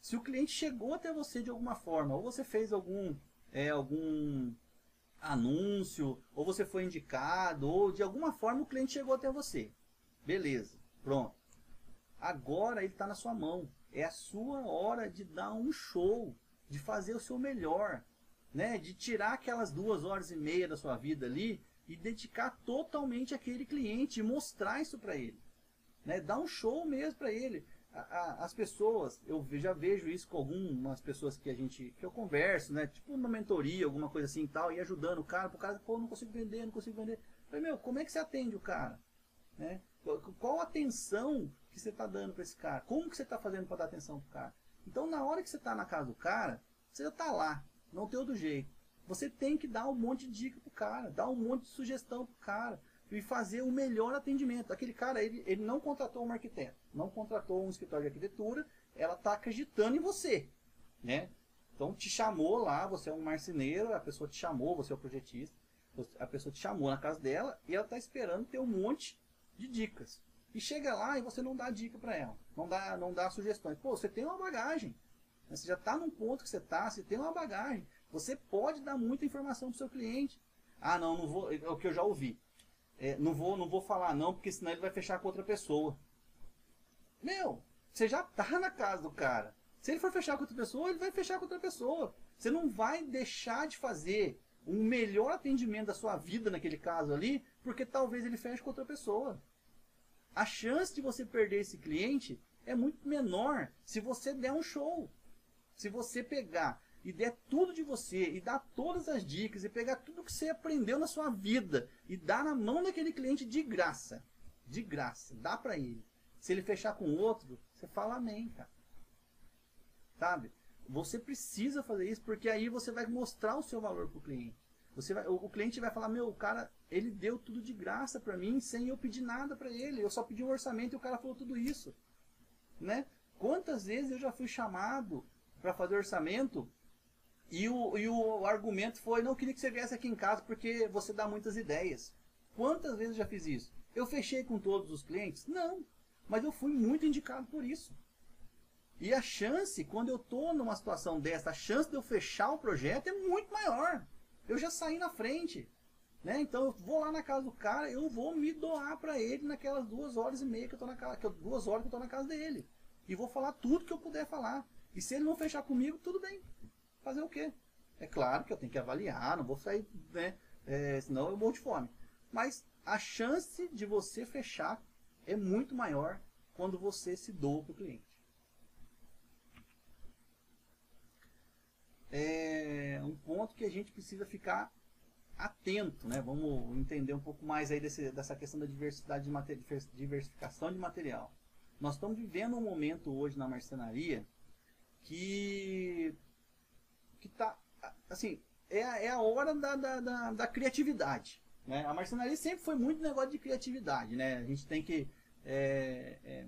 Se o cliente chegou até você de alguma forma, ou você fez algum, é, algum anúncio, ou você foi indicado, ou de alguma forma o cliente chegou até você. Beleza, pronto. Agora ele está na sua mão. É a sua hora de dar um show, de fazer o seu melhor, né? de tirar aquelas duas horas e meia da sua vida ali e dedicar totalmente àquele cliente e mostrar isso para ele. Né? Dar um show mesmo para ele a, as pessoas, eu já vejo isso com algumas pessoas que a gente, que eu converso, né? Tipo uma mentoria, alguma coisa assim e tal, e ajudando o cara, o cara, pô, não consigo vender, não consigo vender. Eu falei, meu, como é que você atende o cara? Né? Qual a atenção que você está dando para esse cara? Como que você está fazendo para dar atenção para o cara? Então, na hora que você está na casa do cara, você está lá, não tem outro jeito. Você tem que dar um monte de dica pro cara, dar um monte de sugestão pro cara e fazer o melhor atendimento. Aquele cara, ele, ele não contratou um arquiteto, não contratou um escritório de arquitetura, ela está acreditando em você, né? Então te chamou lá, você é um marceneiro, a pessoa te chamou, você é o projetista, a pessoa te chamou na casa dela e ela está esperando ter um monte de dicas. E chega lá e você não dá dica para ela, não dá, não dá sugestões. Pô, você tem uma bagagem, né? você já está num ponto que você está, você tem uma bagagem, você pode dar muita informação para o seu cliente. Ah, não, não vou, é o que eu já ouvi é, não, vou, não vou falar não, porque senão ele vai fechar com outra pessoa. Meu, você já tá na casa do cara. Se ele for fechar com outra pessoa, ele vai fechar com outra pessoa. Você não vai deixar de fazer um melhor atendimento da sua vida naquele caso ali, porque talvez ele feche com outra pessoa. A chance de você perder esse cliente é muito menor se você der um show. Se você pegar e der tudo de você e dar todas as dicas e pegar tudo que você aprendeu na sua vida e dar na mão daquele cliente de graça. De graça, dá para ele. Se ele fechar com outro, você fala amém, cara. Sabe? Você precisa fazer isso porque aí você vai mostrar o seu valor pro cliente. Você vai, o, o cliente vai falar: "Meu, o cara, ele deu tudo de graça para mim sem eu pedir nada para ele. Eu só pedi um orçamento e o cara falou tudo isso". Né? Quantas vezes eu já fui chamado para fazer orçamento e o, e o argumento foi, não queria que você viesse aqui em casa porque você dá muitas ideias. Quantas vezes eu já fiz isso? Eu fechei com todos os clientes? Não. Mas eu fui muito indicado por isso. E a chance, quando eu estou numa situação dessa, a chance de eu fechar o projeto é muito maior. Eu já saí na frente. Né? Então eu vou lá na casa do cara, eu vou me doar para ele naquelas duas horas e meia que eu tô na casa, que eu, duas horas que eu tô na casa dele. E vou falar tudo que eu puder falar. E se ele não fechar comigo, tudo bem fazer o quê? É claro que eu tenho que avaliar, não vou sair, né? É, senão eu morro de fome. Mas a chance de você fechar é muito maior quando você se doa para o cliente. É um ponto que a gente precisa ficar atento, né? Vamos entender um pouco mais aí desse, dessa questão da diversidade de diversificação de material. Nós estamos vivendo um momento hoje na marcenaria que que tá, assim, é, é a hora da, da, da, da criatividade. Né? A marcenaria sempre foi muito negócio de criatividade, né? A gente tem que é, é,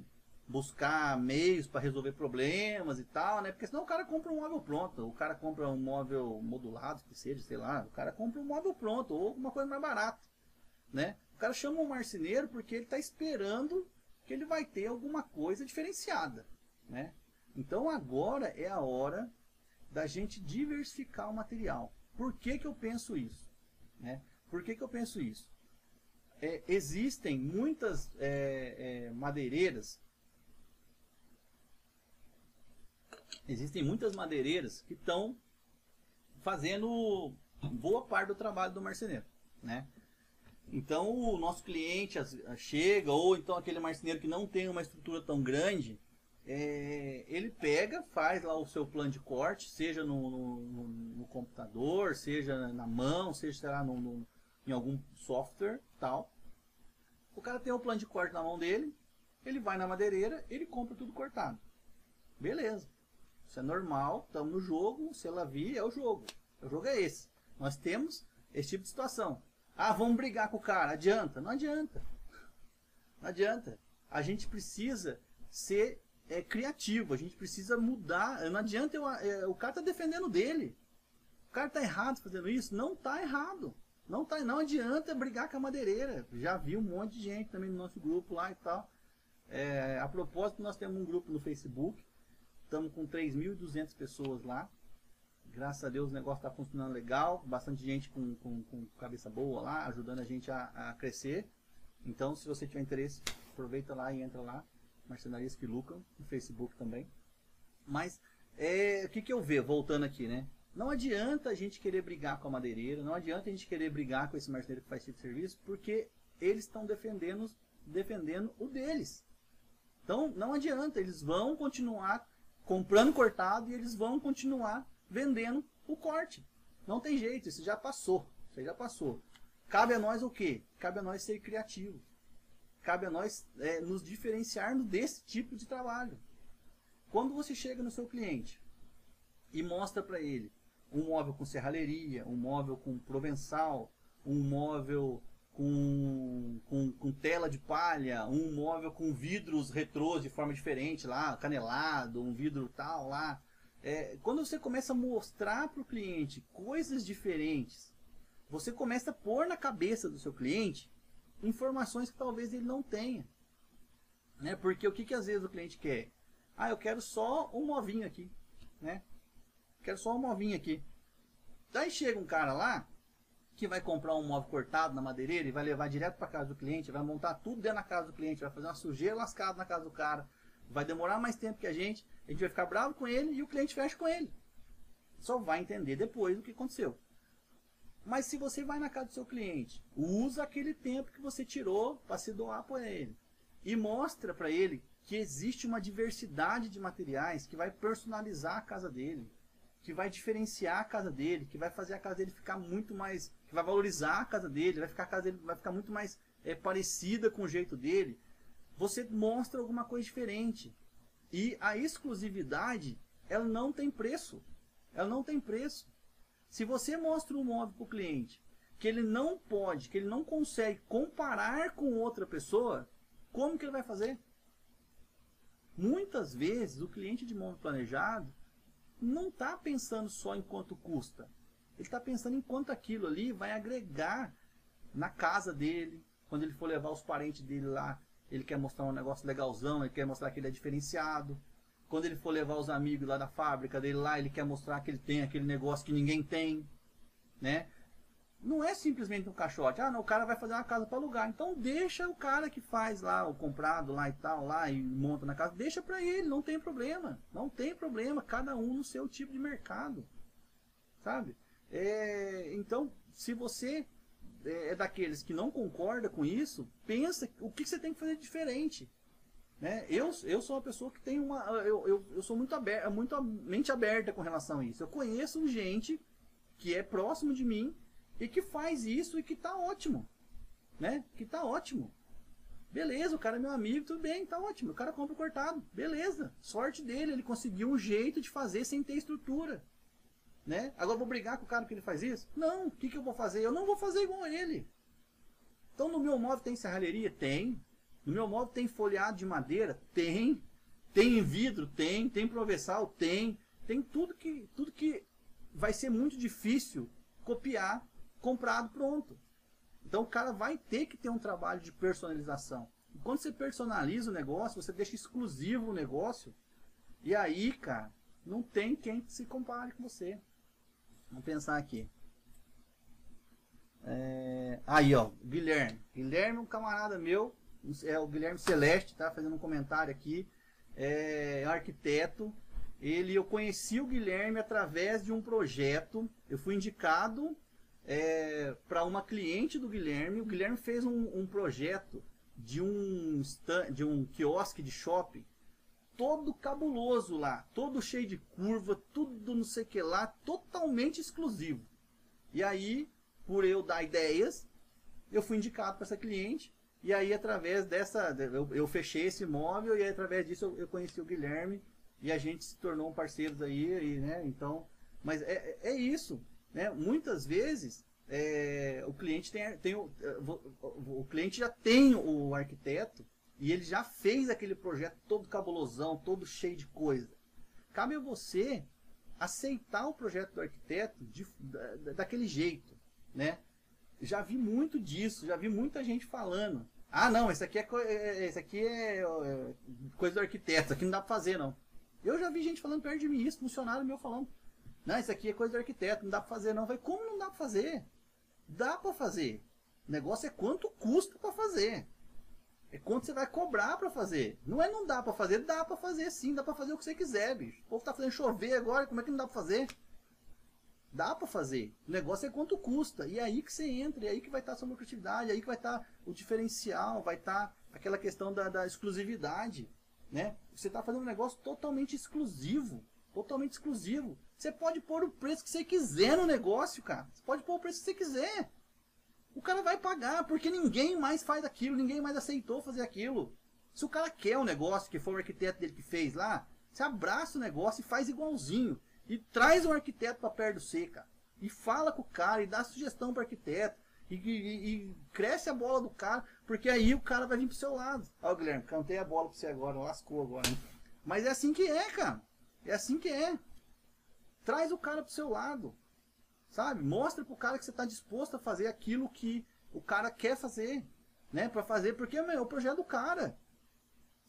buscar meios para resolver problemas e tal, né? Porque senão o cara compra um móvel pronto, o cara compra um móvel modulado, que seja, sei lá, o cara compra um móvel pronto ou alguma coisa mais barata, né? O cara chama um marceneiro porque ele está esperando que ele vai ter alguma coisa diferenciada, né? Então agora é a hora da gente diversificar o material. Por que, que eu penso isso? Né? Por que, que eu penso isso? É, existem muitas é, é, madeireiras existem muitas madeireiras que estão fazendo boa parte do trabalho do marceneiro, né? Então o nosso cliente chega, ou então aquele marceneiro que não tem uma estrutura tão grande, é, ele pega, faz lá o seu plano de corte, seja no, no, no computador, seja na mão, seja sei lá, no, em algum software tal. O cara tem o plano de corte na mão dele, ele vai na madeireira, ele compra tudo cortado. Beleza. Isso é normal, estamos no jogo, se ela vir, é o jogo. O jogo é esse. Nós temos esse tipo de situação. Ah, vamos brigar com o cara. Adianta? Não adianta. Não adianta. A gente precisa ser é, criativo. A gente precisa mudar. Não adianta eu, é, o cara tá defendendo dele. O cara tá errado fazendo isso? Não tá errado. Não, tá, não adianta brigar com a madeireira. Já vi um monte de gente também no nosso grupo lá e tal. É, a propósito, nós temos um grupo no Facebook. Estamos com 3.200 pessoas lá. Graças a Deus o negócio está funcionando legal. Bastante gente com, com, com, cabeça boa lá, ajudando a gente a, a, crescer. Então, se você tiver interesse, aproveita lá e entra lá. Marcenarias que lucram, no Facebook também. Mas, é, o que, que eu vejo, voltando aqui, né? Não adianta a gente querer brigar com a madeireira, não adianta a gente querer brigar com esse marceneiro que faz tipo de serviço, porque eles estão defendendo, defendendo o deles. Então, não adianta, eles vão continuar comprando cortado e eles vão continuar vendendo o corte. Não tem jeito, isso já passou. Isso já passou. Cabe a nós o quê? Cabe a nós ser criativos. Cabe a nós é, nos diferenciarmos desse tipo de trabalho. Quando você chega no seu cliente e mostra para ele um móvel com serralheria, um móvel com provençal, um móvel com, com, com, tela de palha, um móvel com vidros retrôs de forma diferente lá, canelado, um vidro tal lá. É, quando você começa a mostrar para o cliente coisas diferentes, você começa a pôr na cabeça do seu cliente informações que talvez ele não tenha. Né? Porque o que, que às vezes o cliente quer? Ah, eu quero só um movinho aqui. Né? Quero só um movinho aqui. Daí chega um cara lá, que vai comprar um móvel cortado na madeireira e vai levar direto para casa do cliente, vai montar tudo dentro da casa do cliente, vai fazer uma sujeira lascada na casa do cara, vai demorar mais tempo que a gente, a gente vai ficar bravo com ele e o cliente fecha com ele. Só vai entender depois o que aconteceu. Mas se você vai na casa do seu cliente, usa aquele tempo que você tirou para se doar para ele e mostra para ele que existe uma diversidade de materiais que vai personalizar a casa dele, que vai diferenciar a casa dele, que vai fazer a casa dele ficar muito mais, que vai valorizar a casa dele, vai ficar a casa dele vai ficar muito mais é, parecida com o jeito dele. Você mostra alguma coisa diferente. E a exclusividade, ela não tem preço. Ela não tem preço. Se você mostra um móvel para o cliente que ele não pode, que ele não consegue comparar com outra pessoa, como que ele vai fazer? Muitas vezes o cliente de móvel planejado não está pensando só em quanto custa. Ele está pensando em quanto aquilo ali vai agregar na casa dele. Quando ele for levar os parentes dele lá, ele quer mostrar um negócio legalzão, ele quer mostrar que ele é diferenciado. Quando ele for levar os amigos lá da fábrica dele lá, ele quer mostrar que ele tem aquele negócio que ninguém tem. Né? não é simplesmente um caixote. Ah, não, o cara vai fazer uma casa para alugar. Então deixa o cara que faz lá o comprado lá e tal, lá e monta na casa, deixa para ele, não tem problema. Não tem problema, cada um no seu tipo de mercado. Sabe? É, então, se você é, é daqueles que não concorda com isso, pensa o que você tem que fazer diferente. Né? Eu, eu sou uma pessoa que tem uma. Eu, eu, eu sou muito, aberta, muito mente aberta com relação a isso. Eu conheço gente que é próximo de mim e que faz isso e que tá ótimo. Né? Que tá ótimo. Beleza, o cara é meu amigo, tudo bem, tá ótimo. O cara compra cortado. Beleza. Sorte dele, ele conseguiu um jeito de fazer sem ter estrutura. Né? Agora vou brigar com o cara que ele faz isso? Não, o que, que eu vou fazer? Eu não vou fazer igual a ele. Então no meu móvel tem serralheria? Tem. No meu móvel tem folhado de madeira? Tem. Tem vidro? Tem. Tem provessal? Tem. Tem tudo que, tudo que vai ser muito difícil copiar comprado pronto. Então o cara vai ter que ter um trabalho de personalização. E quando você personaliza o negócio, você deixa exclusivo o negócio, E aí, cara, não tem quem se compare com você. Vamos pensar aqui. É... Aí, ó, Guilherme. Guilherme é um camarada meu, é o Guilherme Celeste, tá fazendo um comentário aqui. É arquiteto. Ele, eu conheci o Guilherme através de um projeto. Eu fui indicado é, para uma cliente do Guilherme. O Guilherme fez um, um projeto de um, de um quiosque de shopping todo cabuloso lá, todo cheio de curva, tudo não sei que lá, totalmente exclusivo. E aí, por eu dar ideias, eu fui indicado para essa cliente. E aí, através dessa, eu, eu, fechei esse imóvel e aí, através disso eu, eu, conheci o Guilherme e a gente se tornou um parceiros aí, e, né? Então, mas é, é isso, né? Muitas vezes é, o cliente tem, tem o, o, o cliente já tem o arquiteto e ele já fez aquele projeto todo cabulosão, todo cheio de coisa. Cabe a você aceitar o projeto do arquiteto de, da, daquele jeito, né? Já vi muito disso, já vi muita gente falando. Ah, não, isso aqui é, é, esse aqui é, é coisa do arquiteto, isso aqui não dá pra fazer, não. Eu já vi gente falando perto de mim isso, funcionário meu falando. Não, isso aqui é coisa do arquiteto, não dá pra fazer, não. Falei, como não dá pra fazer? Dá pra fazer. O negócio é quanto custa pra fazer. É quanto você vai cobrar para fazer. Não é não dá para fazer, dá para fazer sim, dá para fazer o que você quiser, bicho. O povo tá fazendo chover agora, como é que não dá para fazer? Dá para fazer. O negócio é quanto custa. E é aí que você entra, e é aí que vai estar a sua lucratividade, é aí que vai estar o diferencial, vai estar aquela questão da, da exclusividade. Né? Você está fazendo um negócio totalmente exclusivo. Totalmente exclusivo. Você pode pôr o preço que você quiser no negócio, cara. Você pode pôr o preço que você quiser o cara vai pagar, porque ninguém mais faz aquilo, ninguém mais aceitou fazer aquilo. Se o cara quer o negócio, que foi o arquiteto dele que fez lá, você abraça o negócio e faz igualzinho. E traz um arquiteto para perto do você, cara. E fala com o cara e dá sugestão para arquiteto. E, e, e, cresce a bola do cara, porque aí o cara vai vir pro seu lado. Ó, Guilherme, cantei a bola pra você agora, lascou agora. Hein? Mas é assim que é, cara. É assim que é. Traz o cara pro seu lado. Sabe? Mostra pro cara que você está disposto a fazer aquilo que o cara quer fazer. Né? Para fazer, porque meu, é o projeto do cara.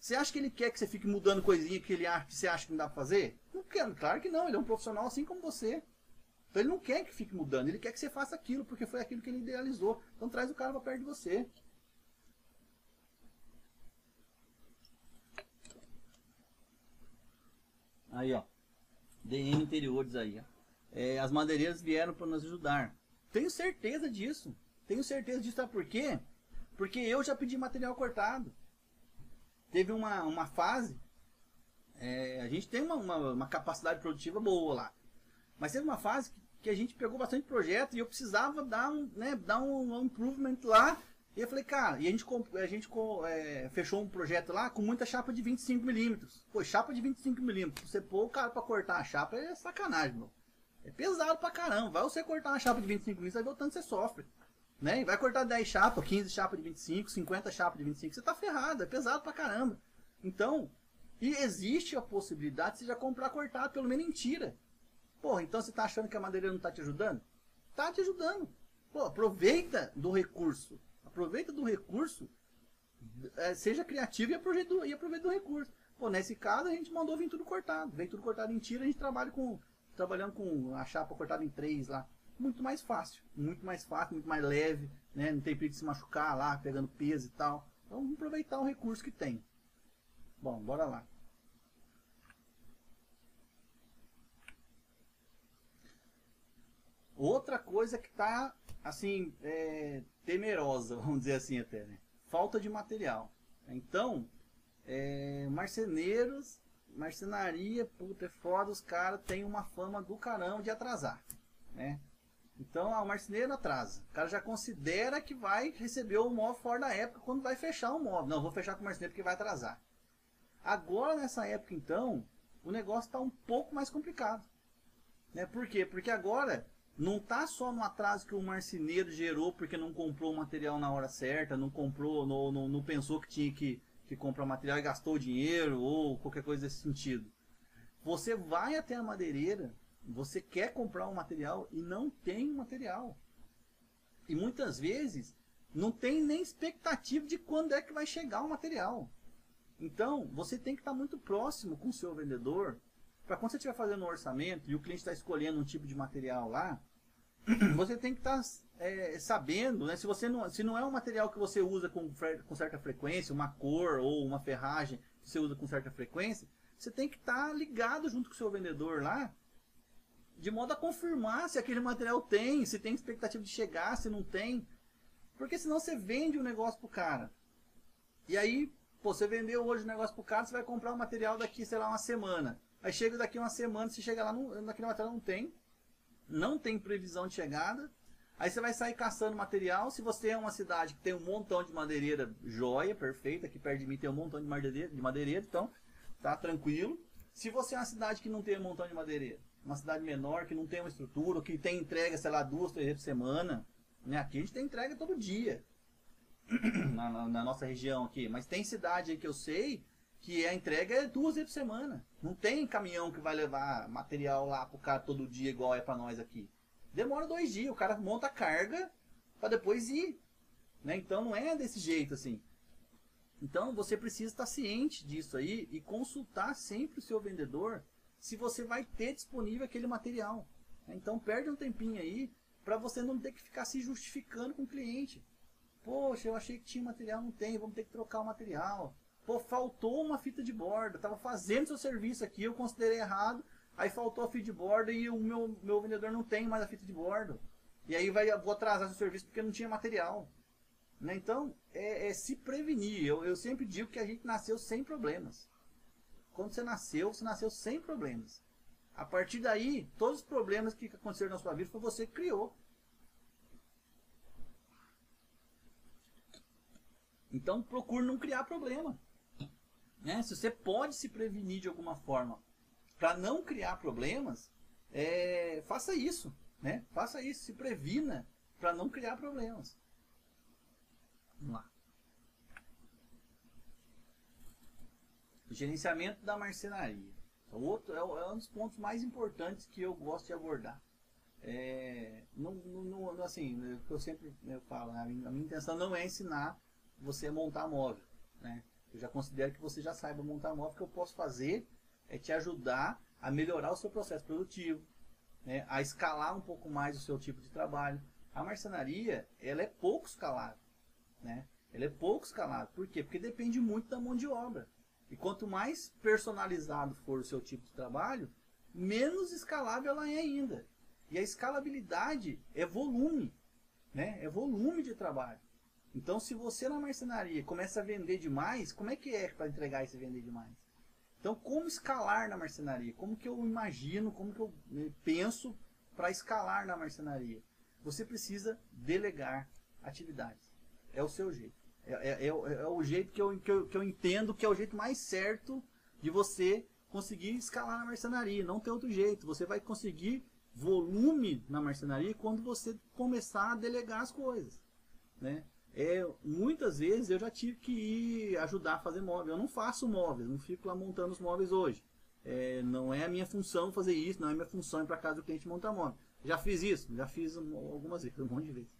Você acha que ele quer que você fique mudando coisinha que ele acha que você acha que não dá pra fazer? Não quer, claro que não, ele é um profissional assim como você. Então ele não quer que fique mudando, ele quer que você faça aquilo, porque foi aquilo que ele idealizou. Então traz o cara para perto de você. Aí, ó. DM Interiores aí, ó é, as madeireiras vieram para nos ajudar. Tenho certeza disso. Tenho certeza disso, sabe por quê? Porque eu já pedi material cortado. Teve uma, uma fase, é, a gente tem uma, uma, uma, capacidade produtiva boa lá. Mas teve uma fase que, que, a gente pegou bastante projeto e eu precisava dar um, né, dar um, um improvement lá. E eu falei, cara, e a gente, a gente é, fechou um projeto lá com muita chapa de 25mm. Pô, chapa de 25mm. Você pôr o cara para cortar a chapa é sacanagem, meu. É pesado pra caramba. Vai você cortar uma chapa de 25 litros, vai ver o tanto você sofre. Né? E vai cortar 10 chapas, 15 chapas de 25, 50 chapas de 25, você tá ferrado, é pesado pra caramba. Então, e existe a possibilidade de você já comprar cortado, pelo menos em tira. Porra, então você tá achando que a madeireira não tá te ajudando? Tá te ajudando. Pô, aproveita do recurso. Aproveita do recurso, é, seja criativo e aproveita do, e aproveita do recurso. Pô, nesse caso a gente mandou vir tudo cortado. Vem tudo cortado em tira, a gente trabalha com trabalhando com a chapa cortada em três lá. Muito mais fácil, muito mais fácil, muito mais leve, né? Não tem perigo de se machucar lá, pegando peso e tal. Então vamos aproveitar o recurso que tem. Bom, bora lá. Outra coisa que está assim é, temerosa, [LAUGHS] vamos dizer assim até, né? Falta de material. Então, é, marceneiros marcenaria, puta, é foda, os caras têm uma fama do caramba de atrasar, né? Então, o marceneiro atrasa. O cara já considera que vai receber o móvel fora da época quando vai fechar o móvel. Não, vou fechar com o marceneiro porque vai atrasar. Agora, nessa época, então, o negócio está um pouco mais complicado. Né? Por quê? Porque agora não está só no atraso que o marceneiro gerou porque não comprou o material na hora certa, não comprou, não, não, não pensou que tinha que que compra material e gastou dinheiro ou qualquer coisa desse sentido. Você vai até a madeireira, você quer comprar um material e não tem material. E muitas vezes não tem nem expectativa de quando é que vai chegar o material. Então, você tem que estar muito próximo com o seu vendedor, para quando você estiver fazendo um orçamento e o cliente está escolhendo um tipo de material lá, [CLEARS THROAT] você tem que estar é, sabendo, né, se, você não, se não é um material que você usa com, com certa frequência, uma cor ou uma ferragem que você usa com certa frequência, você tem que estar ligado junto com o seu vendedor lá, de modo a confirmar se aquele material tem, se tem expectativa de chegar, se não tem. Porque senão você vende o um negócio pro cara. E aí, pô, você vendeu hoje o negócio pro cara, você vai comprar o material daqui, sei lá, uma semana. Aí chega daqui uma semana, você chega lá, não, naquele material não tem. Não tem previsão de chegada. Aí você vai sair caçando material. Se você é uma cidade que tem um montão de madeireira joia, perfeita, aqui perto de mim tem um montão de madeireira, de madeireira então tá tranquilo. Se você é uma cidade que não tem um montão de madeireira, uma cidade menor, que não tem uma estrutura, que tem entrega, sei lá, duas, três vezes por semana, né? Aqui a gente tem entrega todo dia. [CLEARS THROAT] na, na, na, nossa região aqui. Mas tem cidade que eu sei que a entrega é duas vezes por semana. Não tem caminhão que vai levar material lá pro cara todo dia igual é para nós aqui. Demora dois dias, o cara monta a carga para depois ir. Né? Então não é desse jeito assim. Então você precisa estar ciente disso aí e consultar sempre o seu vendedor se você vai ter disponível aquele material. Então perde um tempinho aí para você não ter que ficar se justificando com o cliente. Poxa, eu achei que tinha material, não tem, vamos ter que trocar o material. Pô, faltou uma fita de borda, estava fazendo seu serviço aqui, eu considerei errado, aí faltou a fita de borda e o meu, meu vendedor não tem mais a fita de borda. E aí vai, vou atrasar seu serviço porque não tinha material. Né? Então, é, é, se prevenir. Eu, eu sempre digo que a gente nasceu sem problemas. Quando você nasceu, você nasceu sem problemas. A partir daí, todos os problemas que aconteceram na sua vida foi você que criou. Então procure não criar problema. Né? Se você pode se prevenir de alguma forma para não criar problemas, é, faça isso. Né? Faça isso, se previna para não criar problemas. Vamos lá. Gerenciamento da marcenaria. É outro, é, é, um dos pontos mais importantes que eu gosto de abordar. É, não, não, assim, eu sempre eu falo, a minha, a minha intenção não é ensinar você montar móvel. Né? Eu já considero que você já saiba montar móvel. O que eu posso fazer é te ajudar a melhorar o seu processo produtivo, né? a escalar um pouco mais o seu tipo de trabalho. A marcenaria, ela é pouco escalável. Né? Ela é pouco escalável. Por quê? Porque depende muito da mão de obra. E quanto mais personalizado for o seu tipo de trabalho, menos escalável ela é ainda. E a escalabilidade é volume, né? É volume de trabalho. Então, se você na marcenaria começa a vender demais, como é que é para entregar esse vender demais? Então, como escalar na marcenaria? Como que eu imagino, como que eu né, penso para escalar na marcenaria? Você precisa delegar atividades. É o seu jeito. É, é, é, é o jeito que eu, que, eu, que eu entendo que é o jeito mais certo de você conseguir escalar na marcenaria. Não tem outro jeito. Você vai conseguir volume na marcenaria quando você começar a delegar as coisas. Né? É, muitas vezes eu já tive que ir ajudar a fazer móveis. Eu não faço móveis, não fico lá montando os móveis hoje. É, não é a minha função fazer isso, não é minha função ir para casa do cliente montar móvel. Já fiz isso, já fiz algumas vezes, um monte de vezes.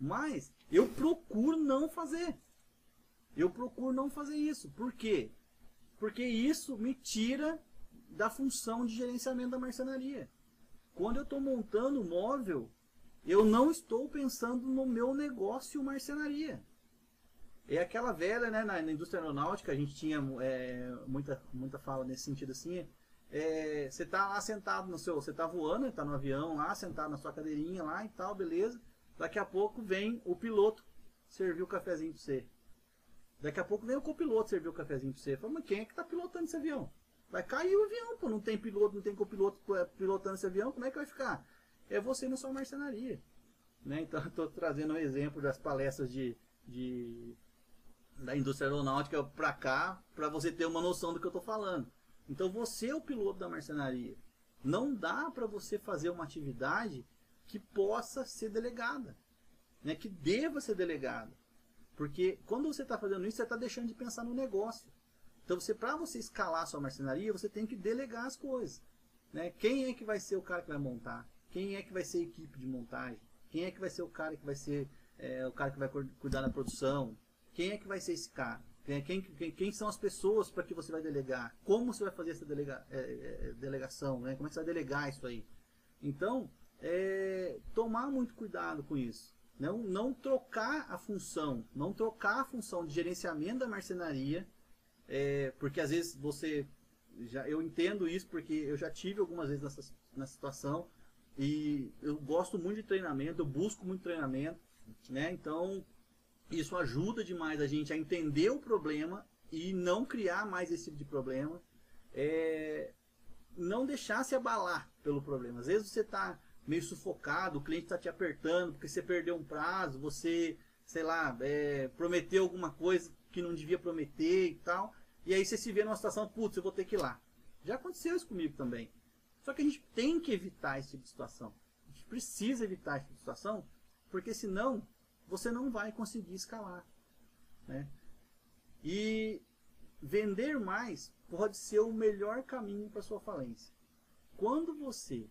Mas eu procuro não fazer. Eu procuro não fazer isso. Por quê? Porque isso me tira da função de gerenciamento da marcenaria. Quando eu estou montando o móvel, eu não estou pensando no meu negócio marcenaria. É aquela velha, né, na, na indústria aeronáutica, a gente tinha é, muita, muita fala nesse sentido assim. É, você está lá sentado no seu, você está voando, está no avião lá, sentado na sua cadeirinha lá e tal, beleza. Daqui a pouco vem o piloto servir o cafezinho para você. Daqui a pouco vem o copiloto servir o cafezinho para você. Fala, mas quem é que está pilotando esse avião? Vai cair o avião, pô. Não tem piloto, não tem copiloto é, pilotando esse avião, como é que vai ficar? é você na sua marcenaria. Né? Então, [LAUGHS] estou trazendo um exemplo das palestras de, de da indústria aeronáutica para cá, para você ter uma noção do que eu estou falando. Então, você é o piloto da marcenaria. Não dá para você fazer uma atividade que possa ser delegada, né? que deva ser delegada. Porque quando você está fazendo isso, você está deixando de pensar no negócio. Então, você, para você escalar a sua marcenaria, você tem que delegar as coisas. Né? Quem é que vai ser o cara que vai montar? Quem é que vai ser a equipe de montagem? Quem é que vai ser o cara que vai ser é, o cara que vai cuidar da produção? Quem é que vai ser esse cara? Quem, quem, quem são as pessoas para que você vai delegar? Como você vai fazer essa delega, é, é, delegação? Né? Como é que você vai delegar isso aí? Então, tomar muito cuidado com isso. Não, não trocar a função, não trocar a função de gerenciamento da marcenaria, é, porque às vezes você, já, eu entendo isso porque eu já tive algumas vezes nessa, nessa situação e eu gosto muito de treinamento, eu busco muito treinamento, né? Então isso ajuda demais a gente a entender o problema e não criar mais esse tipo de problema. É, não deixar se abalar pelo problema. Às vezes você está meio sufocado, o cliente está te apertando porque você perdeu um prazo, você, sei lá, é, prometeu alguma coisa que não devia prometer e tal. E aí você se vê numa situação, putz, eu vou ter que ir lá. Já aconteceu isso comigo também. Só que a gente tem que evitar esse tipo de situação. A gente precisa evitar esse tipo de situação, porque senão você não vai conseguir escalar. Né? E vender mais pode ser o melhor caminho para sua falência. Quando você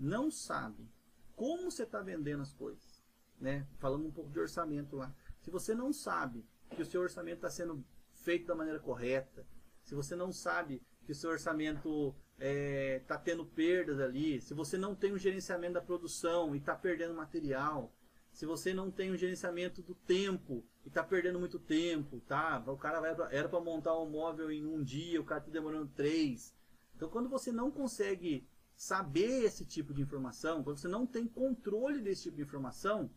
não sabe como você está vendendo as coisas, né? Falando um pouco de orçamento lá. Se você não sabe que o seu orçamento está sendo feito da maneira correta, se você não sabe que o seu orçamento está é, tá tendo perdas ali, se você não tem um gerenciamento da produção e está perdendo material, se você não tem um gerenciamento do tempo e está perdendo muito tempo, tá? O cara vai era para montar um móvel em um dia, o cara está demorando três. Então, quando você não consegue saber esse tipo de informação, quando você não tem controle desse tipo de informação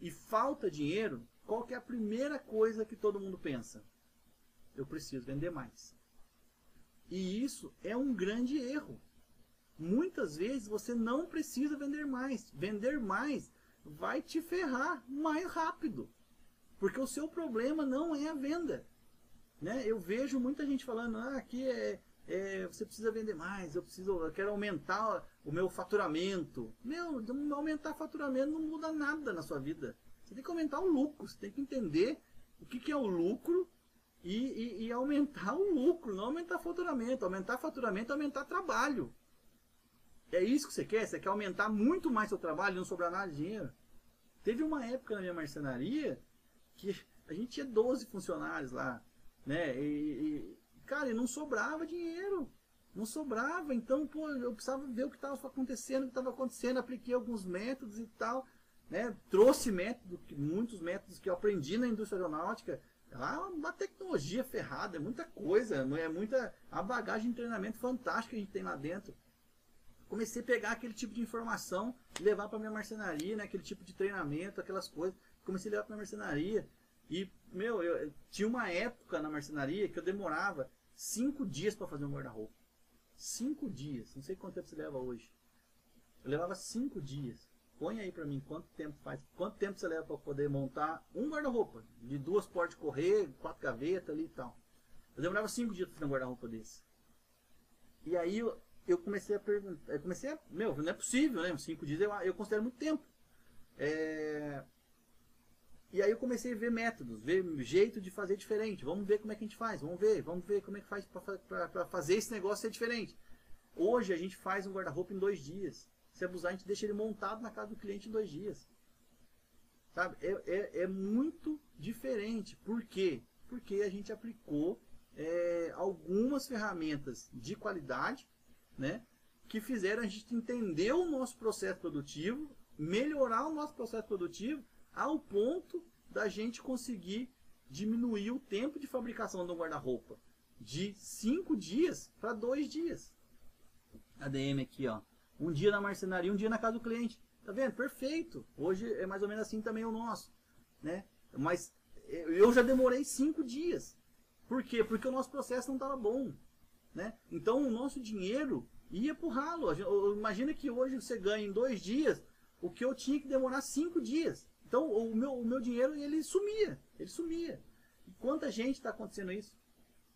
e falta dinheiro, qual é a primeira coisa que todo mundo pensa? Eu preciso vender mais. E isso é um grande erro. Muitas vezes você não precisa vender mais. Vender mais vai te ferrar mais rápido. Porque o seu problema não é a venda. Né? Eu vejo muita gente falando, ah, aqui é, é, você precisa vender mais, eu preciso, eu quero aumentar o meu faturamento. Meu, aumentar faturamento não muda nada na sua vida. Você tem que aumentar o lucro, você tem que entender o que, que é o lucro e, e, e, aumentar o lucro, não aumentar faturamento. Aumentar faturamento é aumentar trabalho. É isso que você quer? Você quer aumentar muito mais seu trabalho e não sobrar nada de dinheiro? Teve uma época na minha marcenaria que a gente tinha 12 funcionários lá, né? E, Cara, e não sobrava dinheiro. Não sobrava. Então, pô, eu precisava ver o que estava acontecendo, o que estava acontecendo. Apliquei alguns métodos e tal. Né? Trouxe métodos, muitos métodos que eu aprendi na indústria aeronáutica. É uma tecnologia ferrada, é muita coisa, é muita a bagagem de treinamento fantástica que a gente tem lá dentro. Comecei a pegar aquele tipo de informação, levar para minha marcenaria, né? aquele tipo de treinamento, aquelas coisas. Comecei a levar para minha marcenaria. E, meu, eu, tinha uma época na marcenaria que eu demorava Cinco dias para fazer um guarda-roupa. Cinco dias. Não sei quanto tempo você leva hoje. Eu levava cinco dias. Põe aí para mim quanto tempo faz. Quanto tempo você leva para poder montar um guarda-roupa. De duas portas de correr, quatro gavetas ali e tal. Eu demorava cinco dias para fazer um guarda-roupa desse. E aí eu, eu comecei a perguntar. Eu comecei a. Meu, não é possível, né? Cinco dias eu, eu considero muito tempo. É, e aí eu comecei a ver métodos, ver jeito de fazer diferente. Vamos ver como é que a gente faz, vamos ver, vamos ver como é que faz para fazer esse negócio ser diferente. Hoje a gente faz um guarda-roupa em dois dias. Se abusar, a gente deixa ele montado na casa do cliente em dois dias. Sabe? É, é, é muito diferente. Por quê? Porque a gente aplicou é, algumas ferramentas de qualidade, né? Que fizeram a gente entender o nosso processo produtivo, melhorar o nosso processo produtivo ao ponto da gente conseguir diminuir o tempo de fabricação do guarda-roupa de 5 dias para 2 dias. ADM aqui, ó. Um dia na marcenaria, um dia na casa do cliente. Tá vendo? Perfeito. Hoje é mais ou menos assim também o nosso, né? Mas eu já demorei 5 dias. Por quê? Porque o nosso processo não estava bom, né? Então o nosso dinheiro ia pro ralo. Imagina que hoje você ganha em dois dias o que eu tinha que demorar cinco dias. Então o meu, o meu dinheiro ele sumia, ele sumia. E quanta gente está acontecendo isso?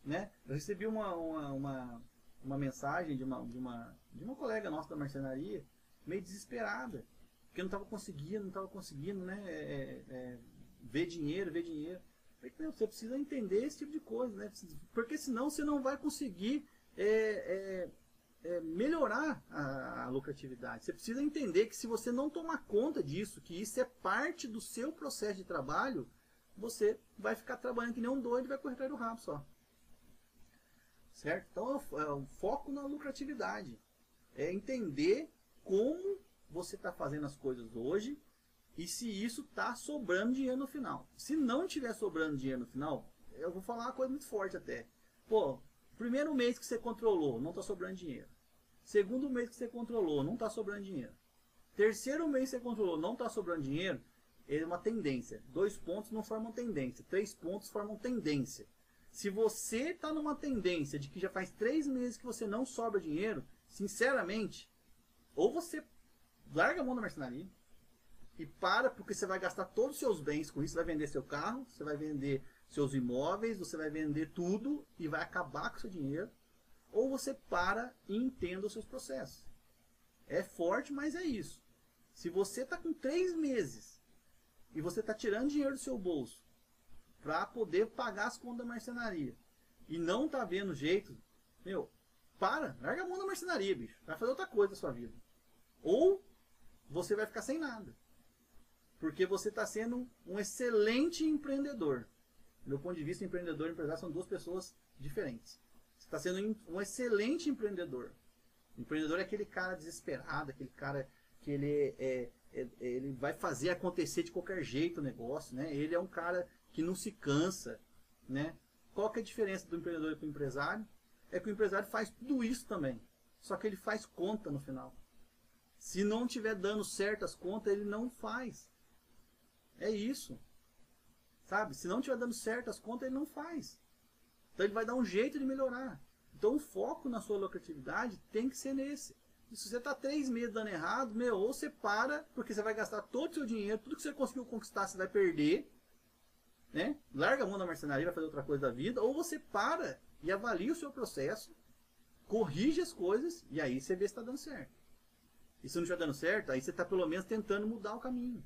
Né? Eu recebi uma, uma, uma, uma, mensagem de uma, de, uma, de uma colega nossa da marcenaria, meio desesperada, porque não estava conseguindo, não estava conseguindo né, é, é, é, ver dinheiro, ver dinheiro. Falei, você precisa entender esse tipo de coisa, né? porque senão você não vai conseguir é, é melhorar a, a, lucratividade. Você precisa entender que se você não tomar conta disso, que isso é parte do seu processo de trabalho, você vai ficar trabalhando que nem um doido e vai correr atrás do rabo só. Certo? Então é o, é foco na lucratividade. É entender como você está fazendo as coisas hoje e se isso está sobrando dinheiro no final. Se não tiver sobrando dinheiro no final, eu vou falar uma coisa muito forte até. Pô, primeiro mês que você controlou, não está sobrando dinheiro. Segundo mês que você controlou, não está sobrando dinheiro. Terceiro mês que você controlou, não está sobrando dinheiro, é uma tendência. Dois pontos não formam tendência. Três pontos formam tendência. Se você está numa tendência de que já faz três meses que você não sobra dinheiro, sinceramente, ou você larga a mão da mercenaria e para, porque você vai gastar todos os seus bens com isso, você vai vender seu carro, você vai vender seus imóveis, você vai vender tudo e vai acabar com seu dinheiro, ou você para e entenda os seus processos. É forte, mas é isso. Se você está com três meses e você está tirando dinheiro do seu bolso para poder pagar as contas da marcenaria e não está vendo jeito, meu, para, larga a mão da marcenaria, bicho. Vai fazer outra coisa da sua vida. Ou você vai ficar sem nada. Porque você está sendo um excelente empreendedor. Do meu ponto de vista, empreendedor e empresário são duas pessoas diferentes. Você está sendo um excelente empreendedor. O empreendedor é aquele cara desesperado, aquele cara que ele, é, é, ele vai fazer acontecer de qualquer jeito o negócio. Né? Ele é um cara que não se cansa. Né? Qual que é a diferença do empreendedor e do empresário? É que o empresário faz tudo isso também. Só que ele faz conta no final. Se não tiver dando certas contas, ele não faz. É isso. Sabe? Se não estiver dando certas contas, ele não faz. Então ele vai dar um jeito de melhorar. Então o foco na sua lucratividade tem que ser nesse. E se você está três meses dando errado, meu, ou você para, porque você vai gastar todo o seu dinheiro, tudo que você conseguiu conquistar, você vai perder. Né? Larga a mão da marcenaria, vai fazer outra coisa da vida, ou você para e avalia o seu processo, corrige as coisas, e aí você vê se está dando certo. E se não estiver dando certo, aí você está pelo menos tentando mudar o caminho.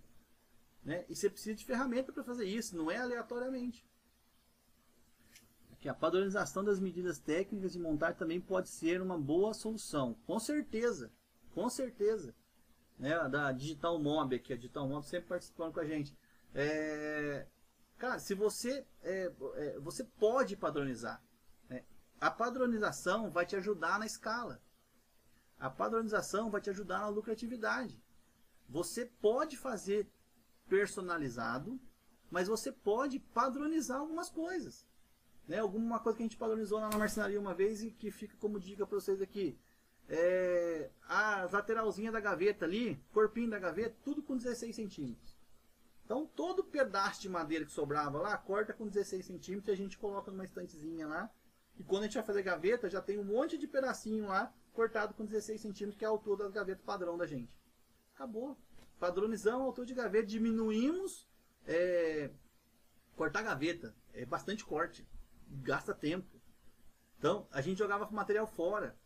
Né? E você precisa de ferramenta para fazer isso, não é aleatoriamente. Aqui, a padronização das medidas técnicas de montagem também pode ser uma boa solução. Com certeza, com certeza. Né? Da Digital Mob aqui, a Digital Mob sempre participando com a gente. É... Cara, se você, é, é, você pode padronizar. Né? A padronização vai te ajudar na escala. A padronização vai te ajudar na lucratividade. Você pode fazer personalizado, mas você pode padronizar algumas coisas. Né? Alguma coisa que a gente padronizou lá na marcenaria uma vez e que fica como dica para vocês aqui. É, a lateralzinha da gaveta ali, corpinho da gaveta, tudo com 16 centímetros. Então todo pedaço de madeira que sobrava lá, corta com 16 centímetros e a gente coloca numa estantezinha lá. E quando a gente vai fazer gaveta, já tem um monte de pedacinho lá cortado com 16 centímetros, que é a altura das gavetas padrão da gente. Acabou. Padronizamos a altura de gaveta, diminuímos. É, cortar gaveta é bastante corte, gasta tempo. Então, a gente jogava material fora.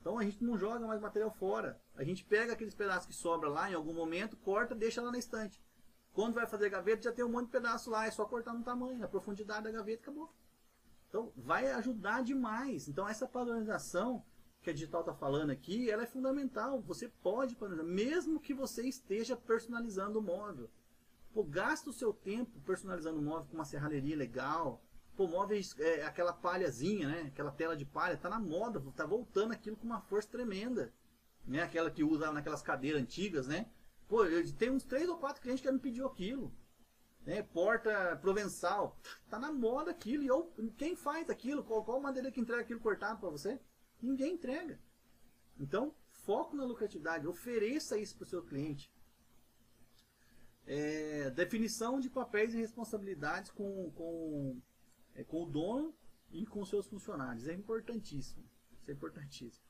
Então, a gente não joga mais material fora. A gente pega aqueles pedaços que sobra lá em algum momento, corta, deixa lá na estante. Quando vai fazer gaveta, já tem um monte de pedaço lá, é só cortar no tamanho, na profundidade da gaveta, acabou. Então, vai ajudar demais. Então, essa padronização que a digital está falando aqui, ela é fundamental. Você pode personalizar, mesmo que você esteja personalizando o móvel. Pô, gasta o seu tempo personalizando o móvel com uma serralheria legal. Pô, móveis, é, aquela palhazinha, né? Aquela tela de palha, tá na moda, tá voltando aquilo com uma força tremenda. Né? Aquela que usa naquelas cadeiras antigas, né? Pô, tem uns três ou quatro clientes que já me pediu aquilo. Né? Porta provençal. Tá na moda aquilo. E eu, quem faz aquilo? Qual, qual madeira que entrega aquilo cortado para você? Ninguém entrega. Então, foco na lucratividade, ofereça isso para o seu cliente. É, definição de papéis e responsabilidades com, com, é, com o dono e com seus funcionários. É importantíssimo. Isso é importantíssimo.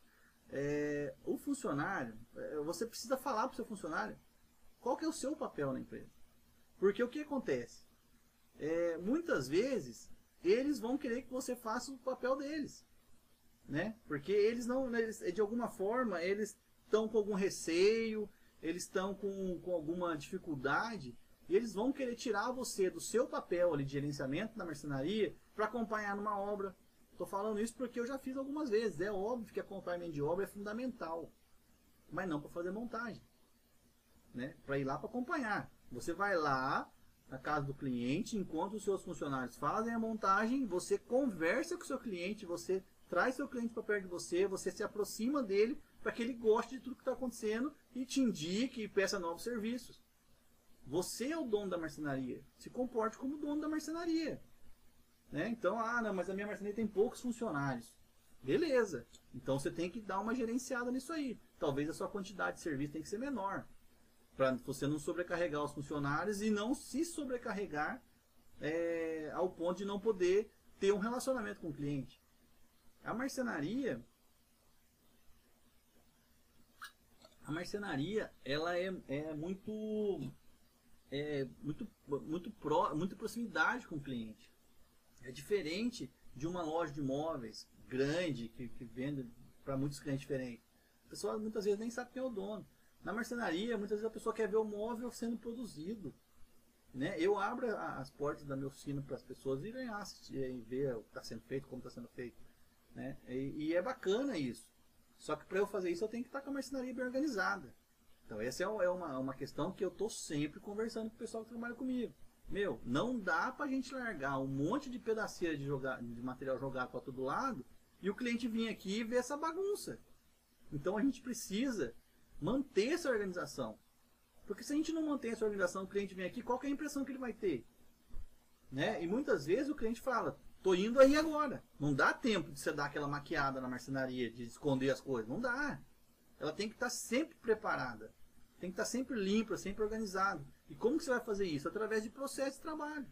É, o funcionário, é, você precisa falar para o seu funcionário qual que é o seu papel na empresa. Porque o que acontece? É, muitas vezes, eles vão querer que você faça o papel deles né? Porque eles não, eles, de alguma forma, eles estão com algum receio, eles estão com, com alguma dificuldade, e eles vão querer tirar você do seu papel ali de gerenciamento da marcenaria para acompanhar numa obra. Estou falando isso porque eu já fiz algumas vezes. É óbvio que acompanhamento de obra é fundamental, mas não para fazer montagem, né? Para ir lá para acompanhar. Você vai lá, na casa do cliente, enquanto os seus funcionários fazem a montagem, você conversa com o seu cliente, você traz seu cliente para perto de você, você se aproxima dele para que ele goste de tudo que está acontecendo e te indique e peça novos serviços. Você é o dono da marcenaria. Se comporte como dono da marcenaria. Né? Então, ah, não, mas a minha marcenaria tem poucos funcionários. Beleza. Então você tem que dar uma gerenciada nisso aí. Talvez a sua quantidade de serviço tem que ser menor. Para você não sobrecarregar os funcionários e não se sobrecarregar é, ao ponto de não poder ter um relacionamento com o cliente. A marcenaria. A marcenaria, ela é, é muito. É muito, muito, pro, muito proximidade com o cliente. É diferente de uma loja de imóveis grande que, que vende para muitos clientes diferentes. A pessoa muitas vezes nem sabe quem é o dono. Na marcenaria, muitas vezes a pessoa quer ver o móvel sendo produzido. Né? Eu abro as portas da minha oficina para as pessoas irem assistir e ver o que está sendo feito, como está sendo feito. Né? E, e, é bacana isso. Só que para eu fazer isso eu tenho que estar tá com a marcenaria bem organizada. Então essa é, é uma, uma questão que eu estou sempre conversando com o pessoal que trabalha comigo. Meu, não dá para a gente largar um monte de pedaceira de, jogar, de material jogado para todo lado e o cliente vir aqui e ver essa bagunça. Então a gente precisa manter essa organização. Porque se a gente não mantém essa organização, o cliente vem aqui, qual é a impressão que ele vai ter? Né? E muitas vezes o cliente fala, tô indo aí agora. Não dá tempo de você dar aquela maquiada na marcenaria, de esconder as coisas. Não dá. Ela tem que estar sempre preparada. Tem que estar sempre limpa, sempre organizada. E como que você vai fazer isso? Através de processo de trabalho.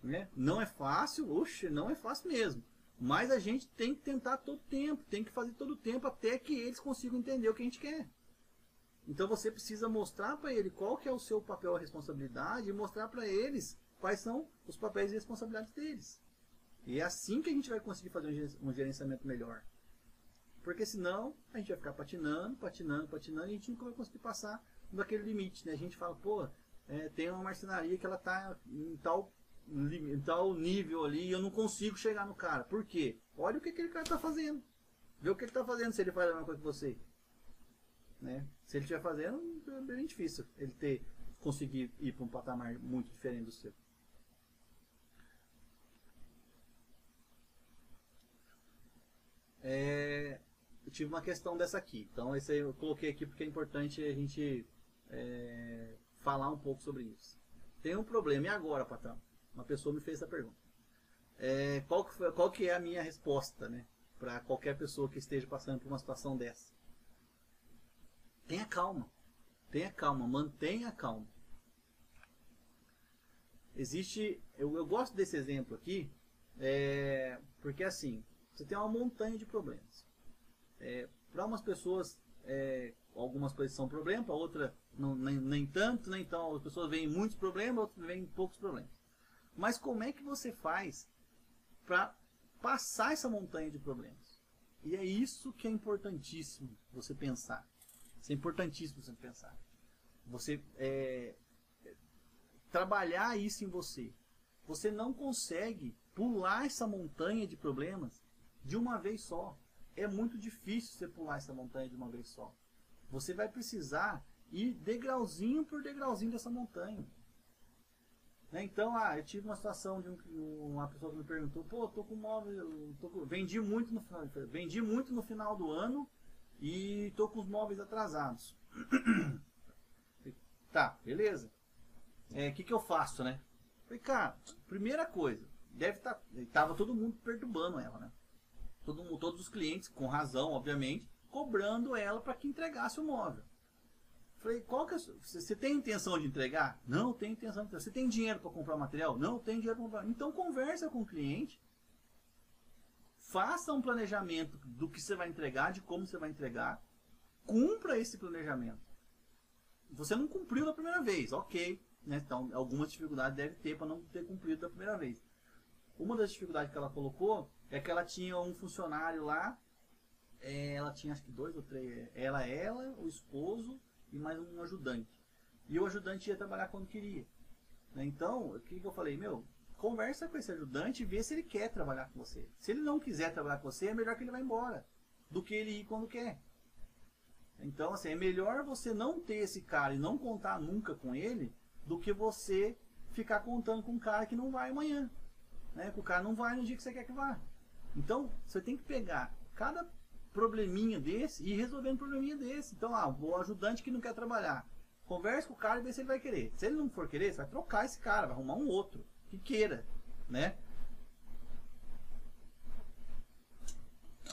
Né? Não é fácil, oxe, não é fácil mesmo. Mas a gente tem que tentar todo tempo, tem que fazer todo tempo até que eles consigam entender o que a gente quer. Então você precisa mostrar para ele qual que é o seu papel e responsabilidade e mostrar para eles quais são os papéis e responsabilidades deles. E é assim que a gente vai conseguir fazer um gerenciamento melhor. Porque senão a gente vai ficar patinando, patinando, patinando e a gente nunca vai conseguir passar daquele limite. Né? A gente fala, pô, é, tem uma marcenaria que ela está em tal em tal nível ali e eu não consigo chegar no cara. Por quê? Olha o que aquele cara está fazendo. Vê o que ele está fazendo se ele faz a mesma coisa que você. Né? Se ele estiver fazendo, é bem difícil ele ter conseguir ir para um patamar muito diferente do seu. É, eu tive uma questão dessa aqui. Então, esse eu coloquei aqui porque é importante a gente é, falar um pouco sobre isso. Tem um problema. E agora, patrão? Uma pessoa me fez essa pergunta. É, qual, que foi, qual que é a minha resposta, né? Para qualquer pessoa que esteja passando por uma situação dessa. Tenha calma. Tenha calma. Mantenha calma. Existe... Eu, eu gosto desse exemplo aqui. É, porque assim, você tem uma montanha de problemas. É, para umas pessoas, é, algumas coisas são problema, para outras nem, nem tanto, né? então as pessoas veem muitos problemas, outras veem poucos problemas. Mas como é que você faz para passar essa montanha de problemas? E é isso que é importantíssimo você pensar. Isso é importantíssimo você pensar. Você é, trabalhar isso em você. Você não consegue pular essa montanha de problemas de uma vez só. É muito difícil você pular essa montanha de uma vez só. Você vai precisar ir degrauzinho por degrauzinho dessa montanha. Né? Então, ah, eu tive uma situação de um, uma pessoa que me perguntou, pô, tô com móvel, tô com, vendi muito no final, vendi muito no final do ano e tô com os móveis atrasados. [CLEARS THROAT] tá, beleza. O é, que, que eu faço, né? Falei, cara, primeira coisa, deve estar. Tá, tava todo mundo perturbando ela, né? Todo, todos os clientes, com razão, obviamente, cobrando ela para que entregasse o móvel. Falei, qual que é, você tem intenção de entregar? Não, tem intenção de entregar. Você tem dinheiro para comprar material? Não, tem dinheiro para comprar. Então conversa com o cliente. Faça um planejamento do que você vai entregar, de como você vai entregar. Cumpra esse planejamento. Você não cumpriu da primeira vez, ok. Né? Então, algumas dificuldades deve ter para não ter cumprido da primeira vez. Uma das dificuldades que ela colocou é que ela tinha um funcionário lá, é, ela tinha acho que dois ou três, ela, ela, o esposo e mais um ajudante. E o ajudante ia trabalhar quando queria. Né? Então, o que, que eu falei? Meu, conversa com esse ajudante e vê se ele quer trabalhar com você. Se ele não quiser trabalhar com você, é melhor que ele vá embora do que ele ir quando quer. Então, assim, é melhor você não ter esse cara e não contar nunca com ele do que você ficar contando com um cara que não vai amanhã. Né? Que o cara não vai no dia que você quer que vá. Então, você tem que pegar cada probleminha desse e ir resolvendo um probleminha desse. Então, ah, o ajudante que não quer trabalhar. Converse com o cara e vê se ele vai querer. Se ele não for querer, você vai trocar esse cara, vai arrumar um outro que queira, né?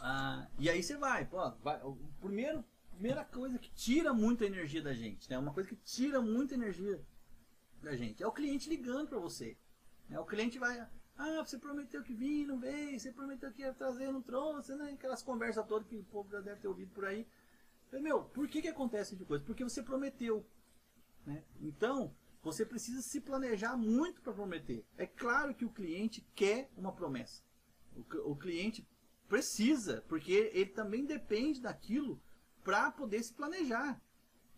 Ah, e aí você vai, pô, vai, o primeiro, primeira coisa que tira muita energia da gente, né? Uma coisa que tira muita energia da gente é o cliente ligando para você. Né? O cliente vai, ah, você prometeu que vinha, não veio, você prometeu que ia trazer, não trouxe, né? Aquelas conversas todas que o povo já deve ter ouvido por aí. Meu, por que que acontece de coisa? Porque você prometeu. Né? Então, você precisa se planejar muito para prometer. É claro que o cliente quer uma promessa. O, o cliente precisa, porque ele também depende daquilo para poder se planejar.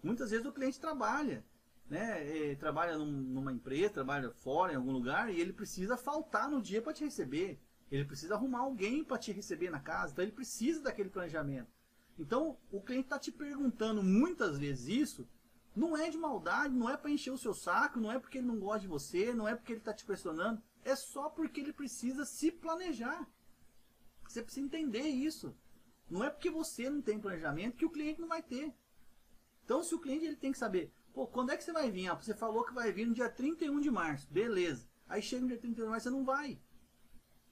Muitas vezes o cliente trabalha, né? Ele trabalha num, numa empresa, trabalha fora, em algum lugar, e ele precisa faltar no dia para te receber. Ele precisa arrumar alguém para te receber na casa, então ele precisa daquele planejamento. Então, o cliente está te perguntando muitas vezes isso não é de maldade, não é para encher o seu saco, não é porque ele não gosta de você, não é porque ele está te pressionando. É só porque ele precisa se planejar. Você precisa entender isso. Não é porque você não tem planejamento que o cliente não vai ter. Então, se o cliente ele tem que saber, pô, quando é que você vai vir? Ah, você falou que vai vir no dia 31 de março. Beleza. Aí chega no dia 31 de março, você não vai.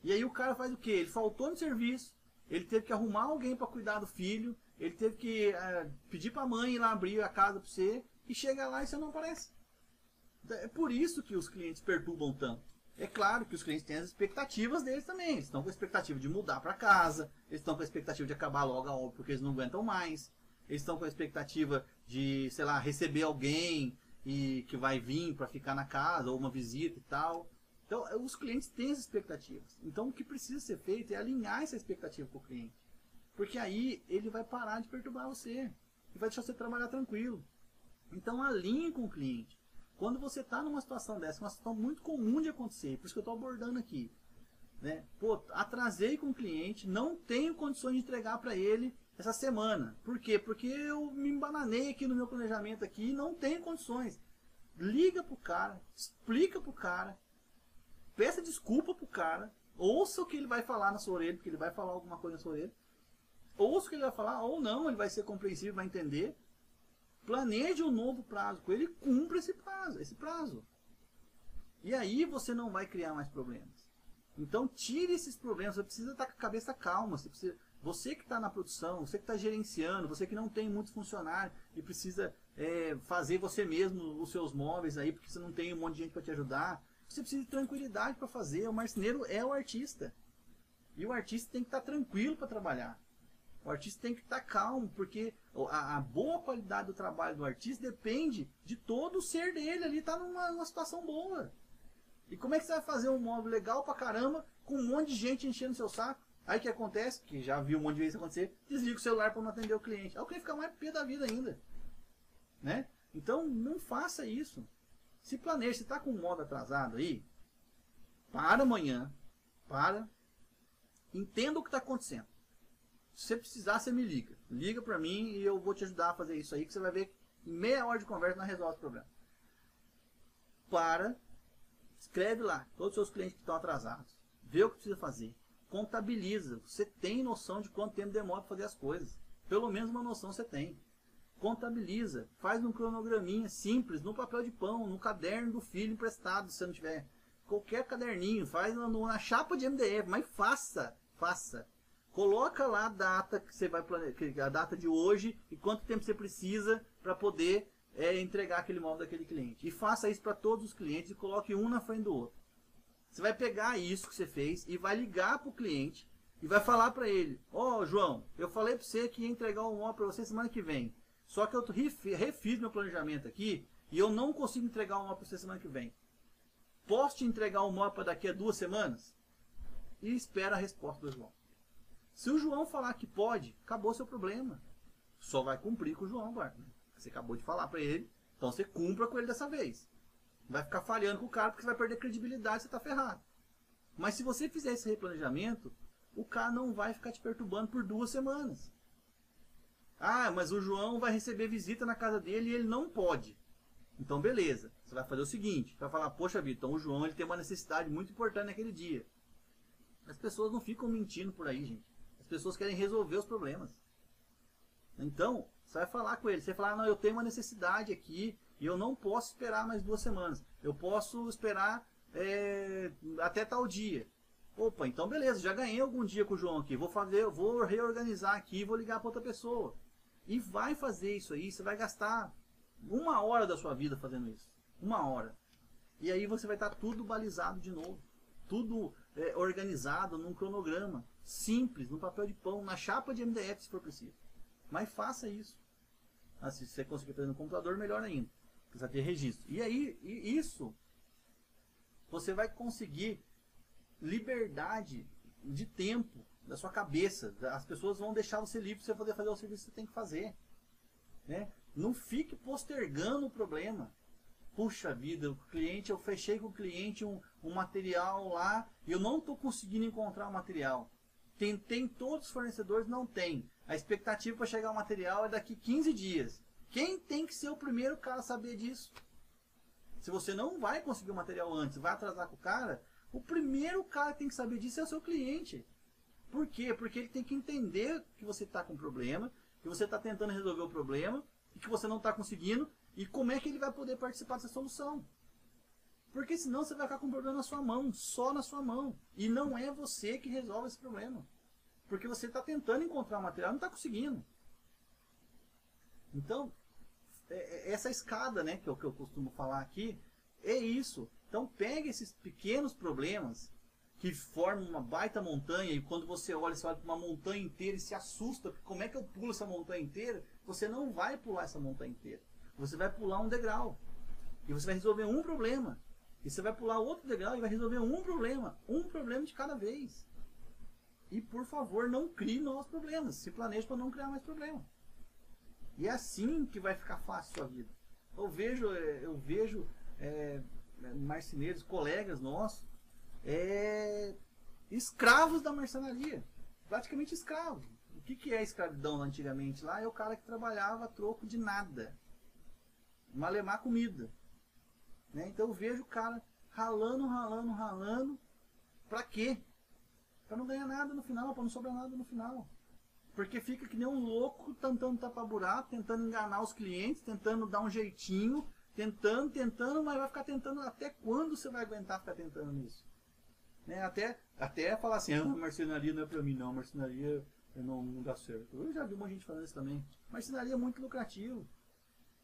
E aí o cara faz o quê? Ele faltou no serviço, ele teve que arrumar alguém para cuidar do filho, ele teve que é, pedir para a mãe ir lá abrir a casa para você, e chega lá e você não aparece. É por isso que os clientes perturbam tanto. É claro que os clientes têm as expectativas deles também. Eles estão com a expectativa de mudar para casa, eles estão com a expectativa de acabar logo a obra porque eles não aguentam mais. Eles estão com a expectativa de, sei lá, receber alguém e que vai vir para ficar na casa ou uma visita e tal. Então, é, os clientes têm as expectativas. Então, o que precisa ser feito é alinhar essa expectativa com o cliente. Porque aí ele vai parar de perturbar você e vai deixar você trabalhar tranquilo. Então alinhe com o cliente. Quando você está numa situação dessa, uma situação muito comum de acontecer, por isso que eu estou abordando aqui. Né? Pô, atrasei com o cliente, não tenho condições de entregar para ele essa semana. Por quê? Porque eu me embananei aqui no meu planejamento aqui e não tenho condições. Liga pro cara, explica pro cara, peça desculpa pro cara, ouça o que ele vai falar na sua orelha, porque ele vai falar alguma coisa na sua orelha. Ouça o que ele vai falar, ou não, ele vai ser compreensível, vai entender. Planeje um novo prazo com ele, cumpra esse prazo, esse prazo. E aí você não vai criar mais problemas. Então tire esses problemas, você precisa estar com a cabeça calma, você, precisa, você que está na produção, você que está gerenciando, você que não tem muitos funcionários e precisa é, fazer você mesmo os seus móveis aí, porque você não tem um monte de gente para te ajudar, você precisa de tranquilidade para fazer. O marceneiro é o artista. E o artista tem que estar tranquilo para trabalhar. O artista tem que estar calmo, porque a, a, boa qualidade do trabalho do artista depende de todo o ser dele ali estar tá numa, numa, situação boa. E como é que você vai fazer um móvel legal pra caramba com um monte de gente enchendo seu saco? Aí o que acontece, que já viu um monte de vezes acontecer, desliga o celular para não atender o cliente. Aí o cliente fica mais pé da vida ainda. Né? Então não faça isso. Se planeje, se está com um móvel atrasado aí, para amanhã, para, entenda o que está acontecendo. Se você precisar, você me liga. Liga para mim e eu vou te ajudar a fazer isso aí, que você vai ver em meia hora de conversa nós resolve o problema. Para, escreve lá todos os seus clientes que estão atrasados. Vê o que precisa fazer. Contabiliza. Você tem noção de quanto tempo demora para fazer as coisas. Pelo menos uma noção você tem. Contabiliza. Faz um cronograminha simples, no papel de pão, no caderno do filho emprestado, se não tiver. Qualquer caderninho. Faz na, na chapa de MDF, mas faça. Faça Coloca lá a data que você vai planejar, a data de hoje e quanto tempo você precisa para poder é, entregar aquele móvel daquele cliente. E faça isso para todos os clientes e coloque um na frente do outro. Você vai pegar isso que você fez e vai ligar para o cliente e vai falar para ele: Ó, oh, João, eu falei para você que ia entregar um móvel para você semana que vem. Só que eu refiz meu planejamento aqui e eu não consigo entregar um móvel para você semana que vem. Posso te entregar um para daqui a duas semanas? E espera a resposta do João. Se o João falar que pode, acabou seu problema. Só vai cumprir com o João agora. Você acabou de falar para ele, então você cumpra com ele dessa vez. Vai ficar falhando com o cara porque vai perder credibilidade, você está ferrado. Mas se você fizer esse replanejamento, o cara não vai ficar te perturbando por duas semanas. Ah, mas o João vai receber visita na casa dele e ele não pode. Então beleza. Você vai fazer o seguinte, vai falar, poxa vida, então o João ele tem uma necessidade muito importante naquele dia. As pessoas não ficam mentindo por aí, gente. As pessoas querem resolver os problemas. Então, você vai falar com ele. Você vai falar, não, eu tenho uma necessidade aqui e eu não posso esperar mais duas semanas. Eu posso esperar é, até tal dia. Opa, então beleza, já ganhei algum dia com o João aqui. Vou fazer, vou reorganizar aqui, vou ligar para outra pessoa. E vai fazer isso aí, você vai gastar uma hora da sua vida fazendo isso. Uma hora. E aí você vai estar tudo balizado de novo. Tudo é, organizado num cronograma. Simples, no papel de pão, na chapa de MDF se for preciso. Mas faça isso. Ah, se você conseguir fazer no computador, melhor ainda. Precisa ter registro. E aí, isso, você vai conseguir liberdade de tempo da sua cabeça. As pessoas vão deixar você livre para você poder fazer o serviço que você tem que fazer. Né? Não fique postergando o problema. Puxa vida, o cliente, eu fechei com o cliente um, um material lá e eu não estou conseguindo encontrar o material. Tem, tem todos os fornecedores, não tem. A expectativa para chegar o material é daqui 15 dias. Quem tem que ser o primeiro cara a saber disso? Se você não vai conseguir o material antes, vai atrasar com o cara, o primeiro cara que tem que saber disso é o seu cliente. Por quê? Porque ele tem que entender que você está com problema, que você está tentando resolver o problema e que você não está conseguindo e como é que ele vai poder participar dessa solução. Porque senão você vai ficar com o problema na sua mão, só na sua mão. E não é você que resolve esse problema. Porque você está tentando encontrar o material não está conseguindo. Então, essa escada né, que, eu, que eu costumo falar aqui, é isso. Então pegue esses pequenos problemas que formam uma baita montanha e quando você olha, você olha para uma montanha inteira e se assusta, como é que eu pulo essa montanha inteira? Você não vai pular essa montanha inteira. Você vai pular um degrau. E você vai resolver um problema. E você vai pular outro degrau e vai resolver um problema. Um problema de cada vez. E por favor, não crie novos problemas. Se planeje para não criar mais problema. E é assim que vai ficar fácil a sua vida. Eu vejo, é, eu vejo é, marceneiros, colegas nossos, é, escravos da marcenaria. Praticamente escravos. O que, que é escravidão antigamente lá? É o cara que trabalhava a troco de nada malemar comida. Né? Então eu vejo o cara ralando, ralando, ralando. Pra quê? Pra não ganhar nada no final, pra não sobrar nada no final. Porque fica que nem um louco tentando tapar buraco, tentando enganar os clientes, tentando dar um jeitinho, tentando, tentando, mas vai ficar tentando até quando você vai aguentar ficar tentando isso? Né? Até, até falar assim, ah, marcenaria não é pra mim não, marcenaria não, não dá certo. Eu já vi uma gente falando isso também. Marcenaria é muito lucrativo.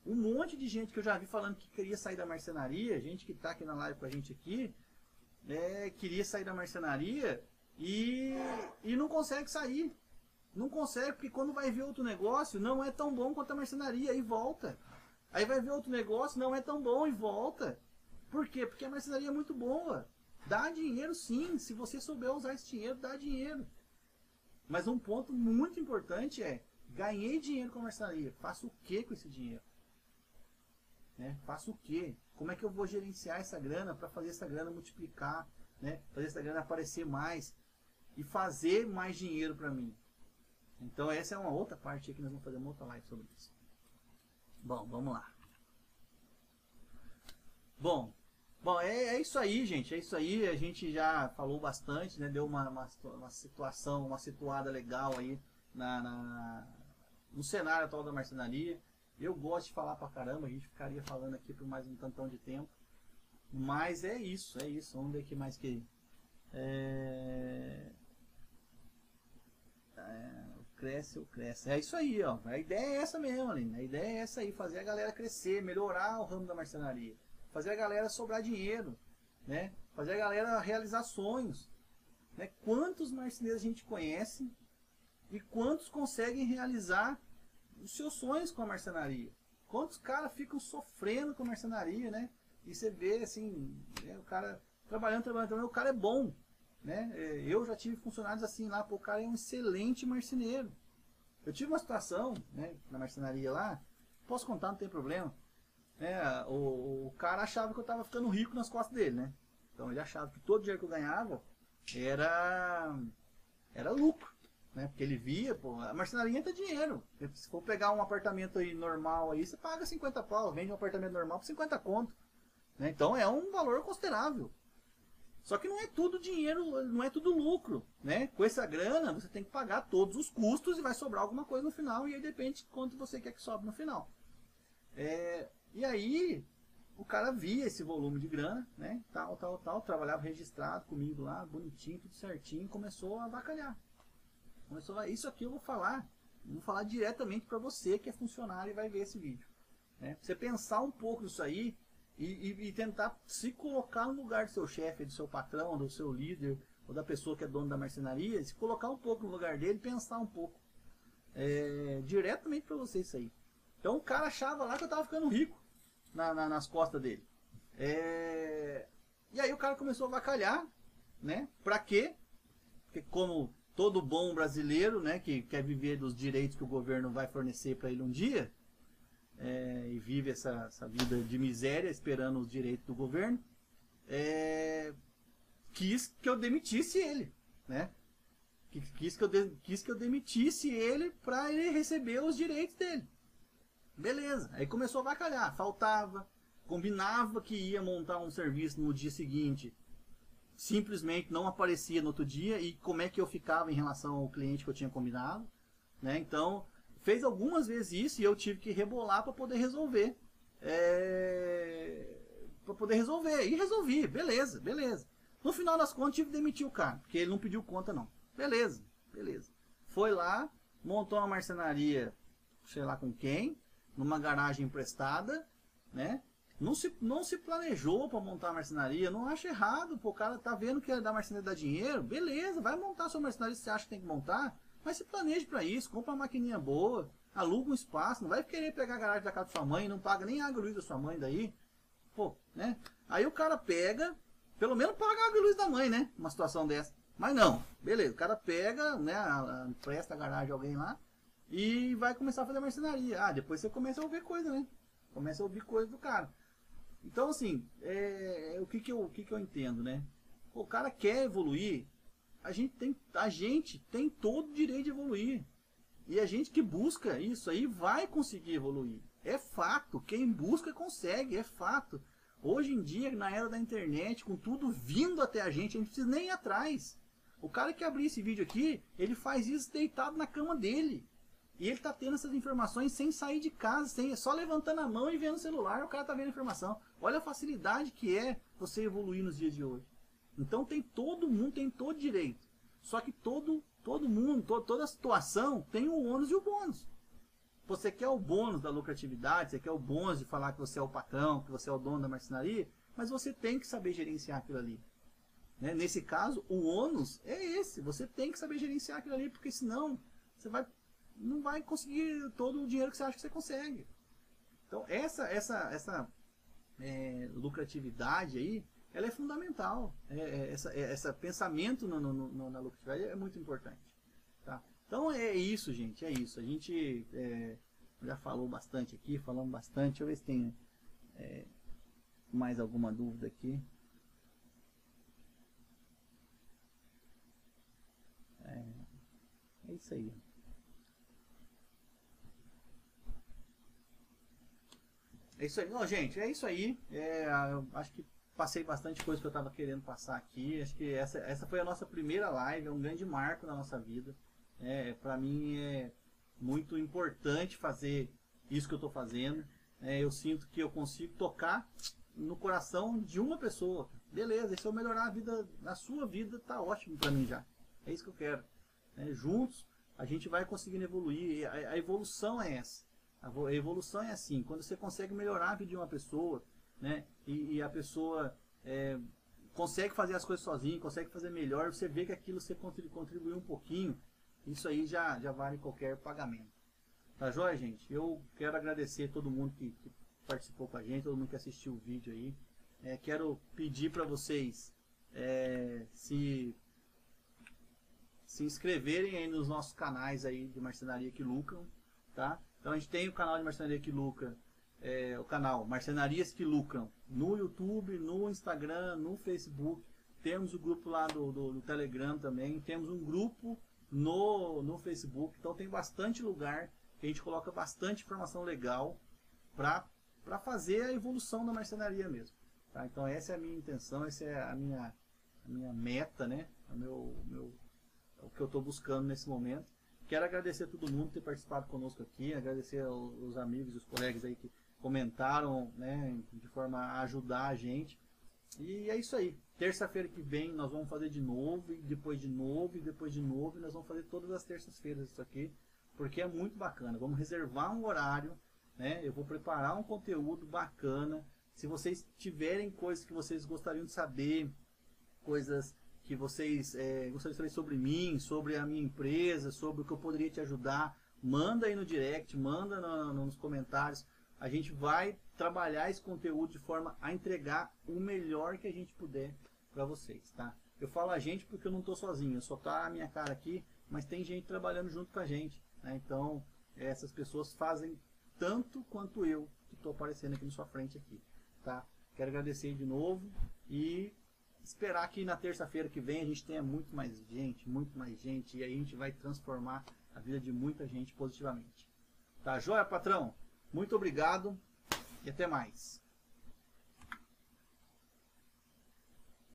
Um monte de gente que eu já vi falando que queria sair da marcenaria, gente que está aqui na live com a gente aqui, é, queria sair da marcenaria e, e não consegue sair. Não consegue, porque quando vai ver outro negócio, não é tão bom quanto a marcenaria e volta. Aí vai ver outro negócio, não é tão bom e volta. Por quê? Porque a marcenaria é muito boa. Dá dinheiro sim, se você souber usar esse dinheiro, dá dinheiro. Mas um ponto muito importante é, ganhei dinheiro com a marcenaria, faço o que com esse dinheiro? Né? Faço o quê? Como é que eu vou gerenciar essa grana para fazer essa grana multiplicar, né? fazer essa grana aparecer mais e fazer mais dinheiro para mim? Então essa é uma outra parte que nós vamos fazer uma outra live sobre isso. Bom, vamos lá. Bom, bom é, é, isso aí, gente. É isso aí. A gente já falou bastante, né? Deu uma, uma, uma situação, uma situada legal aí na, na, no cenário atual da marcenaria. Eu gosto de falar pra caramba, a gente ficaria falando aqui por mais um tantão de tempo. Mas é isso, é isso. Vamos ver o que mais que. É... É... Cresce ou cresce. É isso aí, ó. A ideia é essa mesmo, Aline. A ideia é essa aí, fazer a galera crescer, melhorar o ramo da marcenaria. Fazer a galera sobrar dinheiro, né? Fazer a galera realizar sonhos. Né? Quantos marceneiros a gente conhece e quantos conseguem realizar os seus sonhos com a marcenaria. Quantos caras ficam sofrendo com a marcenaria, né? E você vê assim, né, o cara trabalhando, trabalhando, trabalhando, o cara é bom. Né? É, eu já tive funcionários assim lá, o cara é um excelente marceneiro. Eu tive uma situação né, na marcenaria lá, posso contar, não tem problema. É, o, o, cara achava que eu estava ficando rico nas costas dele, né? Então ele achava que todo dinheiro que eu ganhava era, era lucro. Né? Porque ele via, pô, a marcenaria tem dinheiro. Se for pegar um apartamento aí normal aí, você paga 50 pau, vende um apartamento normal por 50 conto. Né? Então é um valor considerável. Só que não é tudo dinheiro, não é tudo lucro. Né? Com essa grana você tem que pagar todos os custos e vai sobrar alguma coisa no final. E aí depende de quanto você quer que sobre no final. É, e aí o cara via esse volume de grana, né? Tal, tal, tal, trabalhava registrado comigo lá, bonitinho, tudo certinho, começou a avacalhar. Começou a, isso aqui eu vou falar, vou falar diretamente para você que é funcionário e vai ver esse vídeo. Né? Você pensar um pouco nisso aí e, e, e, tentar se colocar no lugar do seu chefe, do seu patrão, do seu líder, ou da pessoa que é dono da marcenaria, se colocar um pouco no lugar dele, pensar um pouco. É, diretamente para você isso aí. Então o cara achava lá que eu tava ficando rico na, na, nas costas dele. É... E aí o cara começou a vacalhar, né? Pra quê? Porque como todo bom brasileiro, né, que quer viver dos direitos que o governo vai fornecer para ele um dia, é, e vive essa, essa, vida de miséria esperando os direitos do governo, é, quis que eu demitisse ele, né? Quis que eu, de, quis que eu demitisse ele para ele receber os direitos dele. Beleza. Aí começou a bacalhar. Faltava. Combinava que ia montar um serviço no dia seguinte. Simplesmente não aparecia no outro dia. E como é que eu ficava em relação ao cliente que eu tinha combinado. Né? Então, fez algumas vezes isso e eu tive que rebolar para poder resolver. É... Para poder resolver. E resolvi. Beleza, beleza. No final das contas, tive que demitir o cara. Porque ele não pediu conta, não. Beleza, beleza. Foi lá, montou uma marcenaria, sei lá com quem numa garagem emprestada, né? Não se, não se planejou para montar a marcenaria, não acha errado, pô, o cara tá vendo que da marcenaria dá dinheiro, beleza, vai montar a sua marcenaria se você acha que tem que montar, mas se planeje para isso, compra uma maquininha boa, aluga um espaço, não vai querer pegar a garagem da casa da sua mãe, não paga nem água e luz da sua mãe daí, pô, né? Aí o cara pega, pelo menos paga a água e luz da mãe, né? Uma situação dessa. Mas não, beleza, o cara pega, né, empresta a garagem a alguém lá, e vai começar a fazer marcenaria. Ah, depois você começa a ouvir coisa, né? Começa a ouvir coisa do cara. Então, assim, é, é, o, que, que, eu, o que, que eu entendo, né? o cara quer evoluir, a gente, tem, a gente tem todo o direito de evoluir. E a gente que busca isso aí vai conseguir evoluir. É fato. Quem busca consegue, é fato. Hoje em dia, na era da internet, com tudo vindo até a gente, a gente precisa nem ir atrás. O cara que abrir esse vídeo aqui, ele faz isso deitado na cama dele. E ele está tendo essas informações sem sair de casa, sem, só levantando a mão e vendo o celular, o cara está vendo a informação. Olha a facilidade que é você evoluir nos dias de hoje. Então tem todo mundo, tem todo direito. Só que todo, todo mundo, toda situação tem o ônus e o bônus. Você quer o bônus da lucratividade, você quer o bônus de falar que você é o patrão, que você é o dono da marcenaria, mas você tem que saber gerenciar aquilo ali. Né? Nesse caso, o ônus é esse. Você tem que saber gerenciar aquilo ali, porque senão você vai não vai conseguir todo o dinheiro que você acha que você consegue. Então, essa, essa, essa é, lucratividade aí, ela é fundamental. É, é, essa, é, essa pensamento no, no, no, na lucratividade é muito importante. Tá? Então, é isso, gente. É isso. A gente é, já falou bastante aqui, falamos bastante. Deixa eu ver se tem é, mais alguma dúvida aqui. É, é isso aí. É isso aí. Não, gente, é isso aí. É, acho que passei bastante coisa que eu estava querendo passar aqui. Acho que essa, essa foi a nossa primeira live, é um grande marco na nossa vida. É, para mim é muito importante fazer isso que eu estou fazendo. É, eu sinto que eu consigo tocar no coração de uma pessoa. Beleza, se eu melhorar a vida, na sua vida, tá ótimo para mim já. É isso que eu quero. É, juntos a gente vai conseguindo evoluir. A, a evolução é essa. A evolução é assim, quando você consegue melhorar a vida de uma pessoa, né? E, e a pessoa é, consegue fazer as coisas sozinha, consegue fazer melhor, você vê que aquilo você contribuiu um pouquinho, isso aí já, já vale qualquer pagamento. Tá joia, gente? Eu quero agradecer todo mundo que, que participou com a gente, todo mundo que assistiu o vídeo aí. É, quero pedir para vocês é, se se inscreverem aí nos nossos canais aí de marcenaria que lucram, tá? Então a gente tem o canal de marcenaria que lucra, é, o canal Marcenarias que Lucram, no YouTube, no Instagram, no Facebook. Temos o grupo lá do, do, do Telegram também. Temos um grupo no, no Facebook. Então tem bastante lugar que a gente coloca bastante informação legal para fazer a evolução da marcenaria mesmo. Tá? Então essa é a minha intenção, essa é a minha, a minha meta, né? O, meu, meu, o que eu estou buscando nesse momento. Quero agradecer a todo mundo por ter participado conosco aqui, agradecer os amigos e os colegas aí que comentaram, né, de forma a ajudar a gente. E é isso aí. Terça-feira que vem nós vamos fazer de novo, e depois de novo, e depois de novo, e nós vamos fazer todas as terças-feiras isso aqui, porque é muito bacana. Vamos reservar um horário, né? Eu vou preparar um conteúdo bacana. Se vocês tiverem coisas que vocês gostariam de saber, coisas que vocês é, gostariam de saber sobre mim, sobre a minha empresa, sobre o que eu poderia te ajudar, manda aí no direct, manda no, nos comentários a gente vai trabalhar esse conteúdo de forma a entregar o melhor que a gente puder para vocês, tá? Eu falo a gente porque eu não estou sozinho, só tá a minha cara aqui, mas tem gente trabalhando junto com a gente, né? Então, essas pessoas fazem tanto quanto eu que estou aparecendo aqui na sua frente aqui, tá? Quero agradecer de novo e esperar que na terça-feira que vem a gente tenha muito mais gente, muito mais gente, e aí a gente vai transformar a vida de muita gente positivamente. Tá joia, patrão? Muito obrigado e até mais.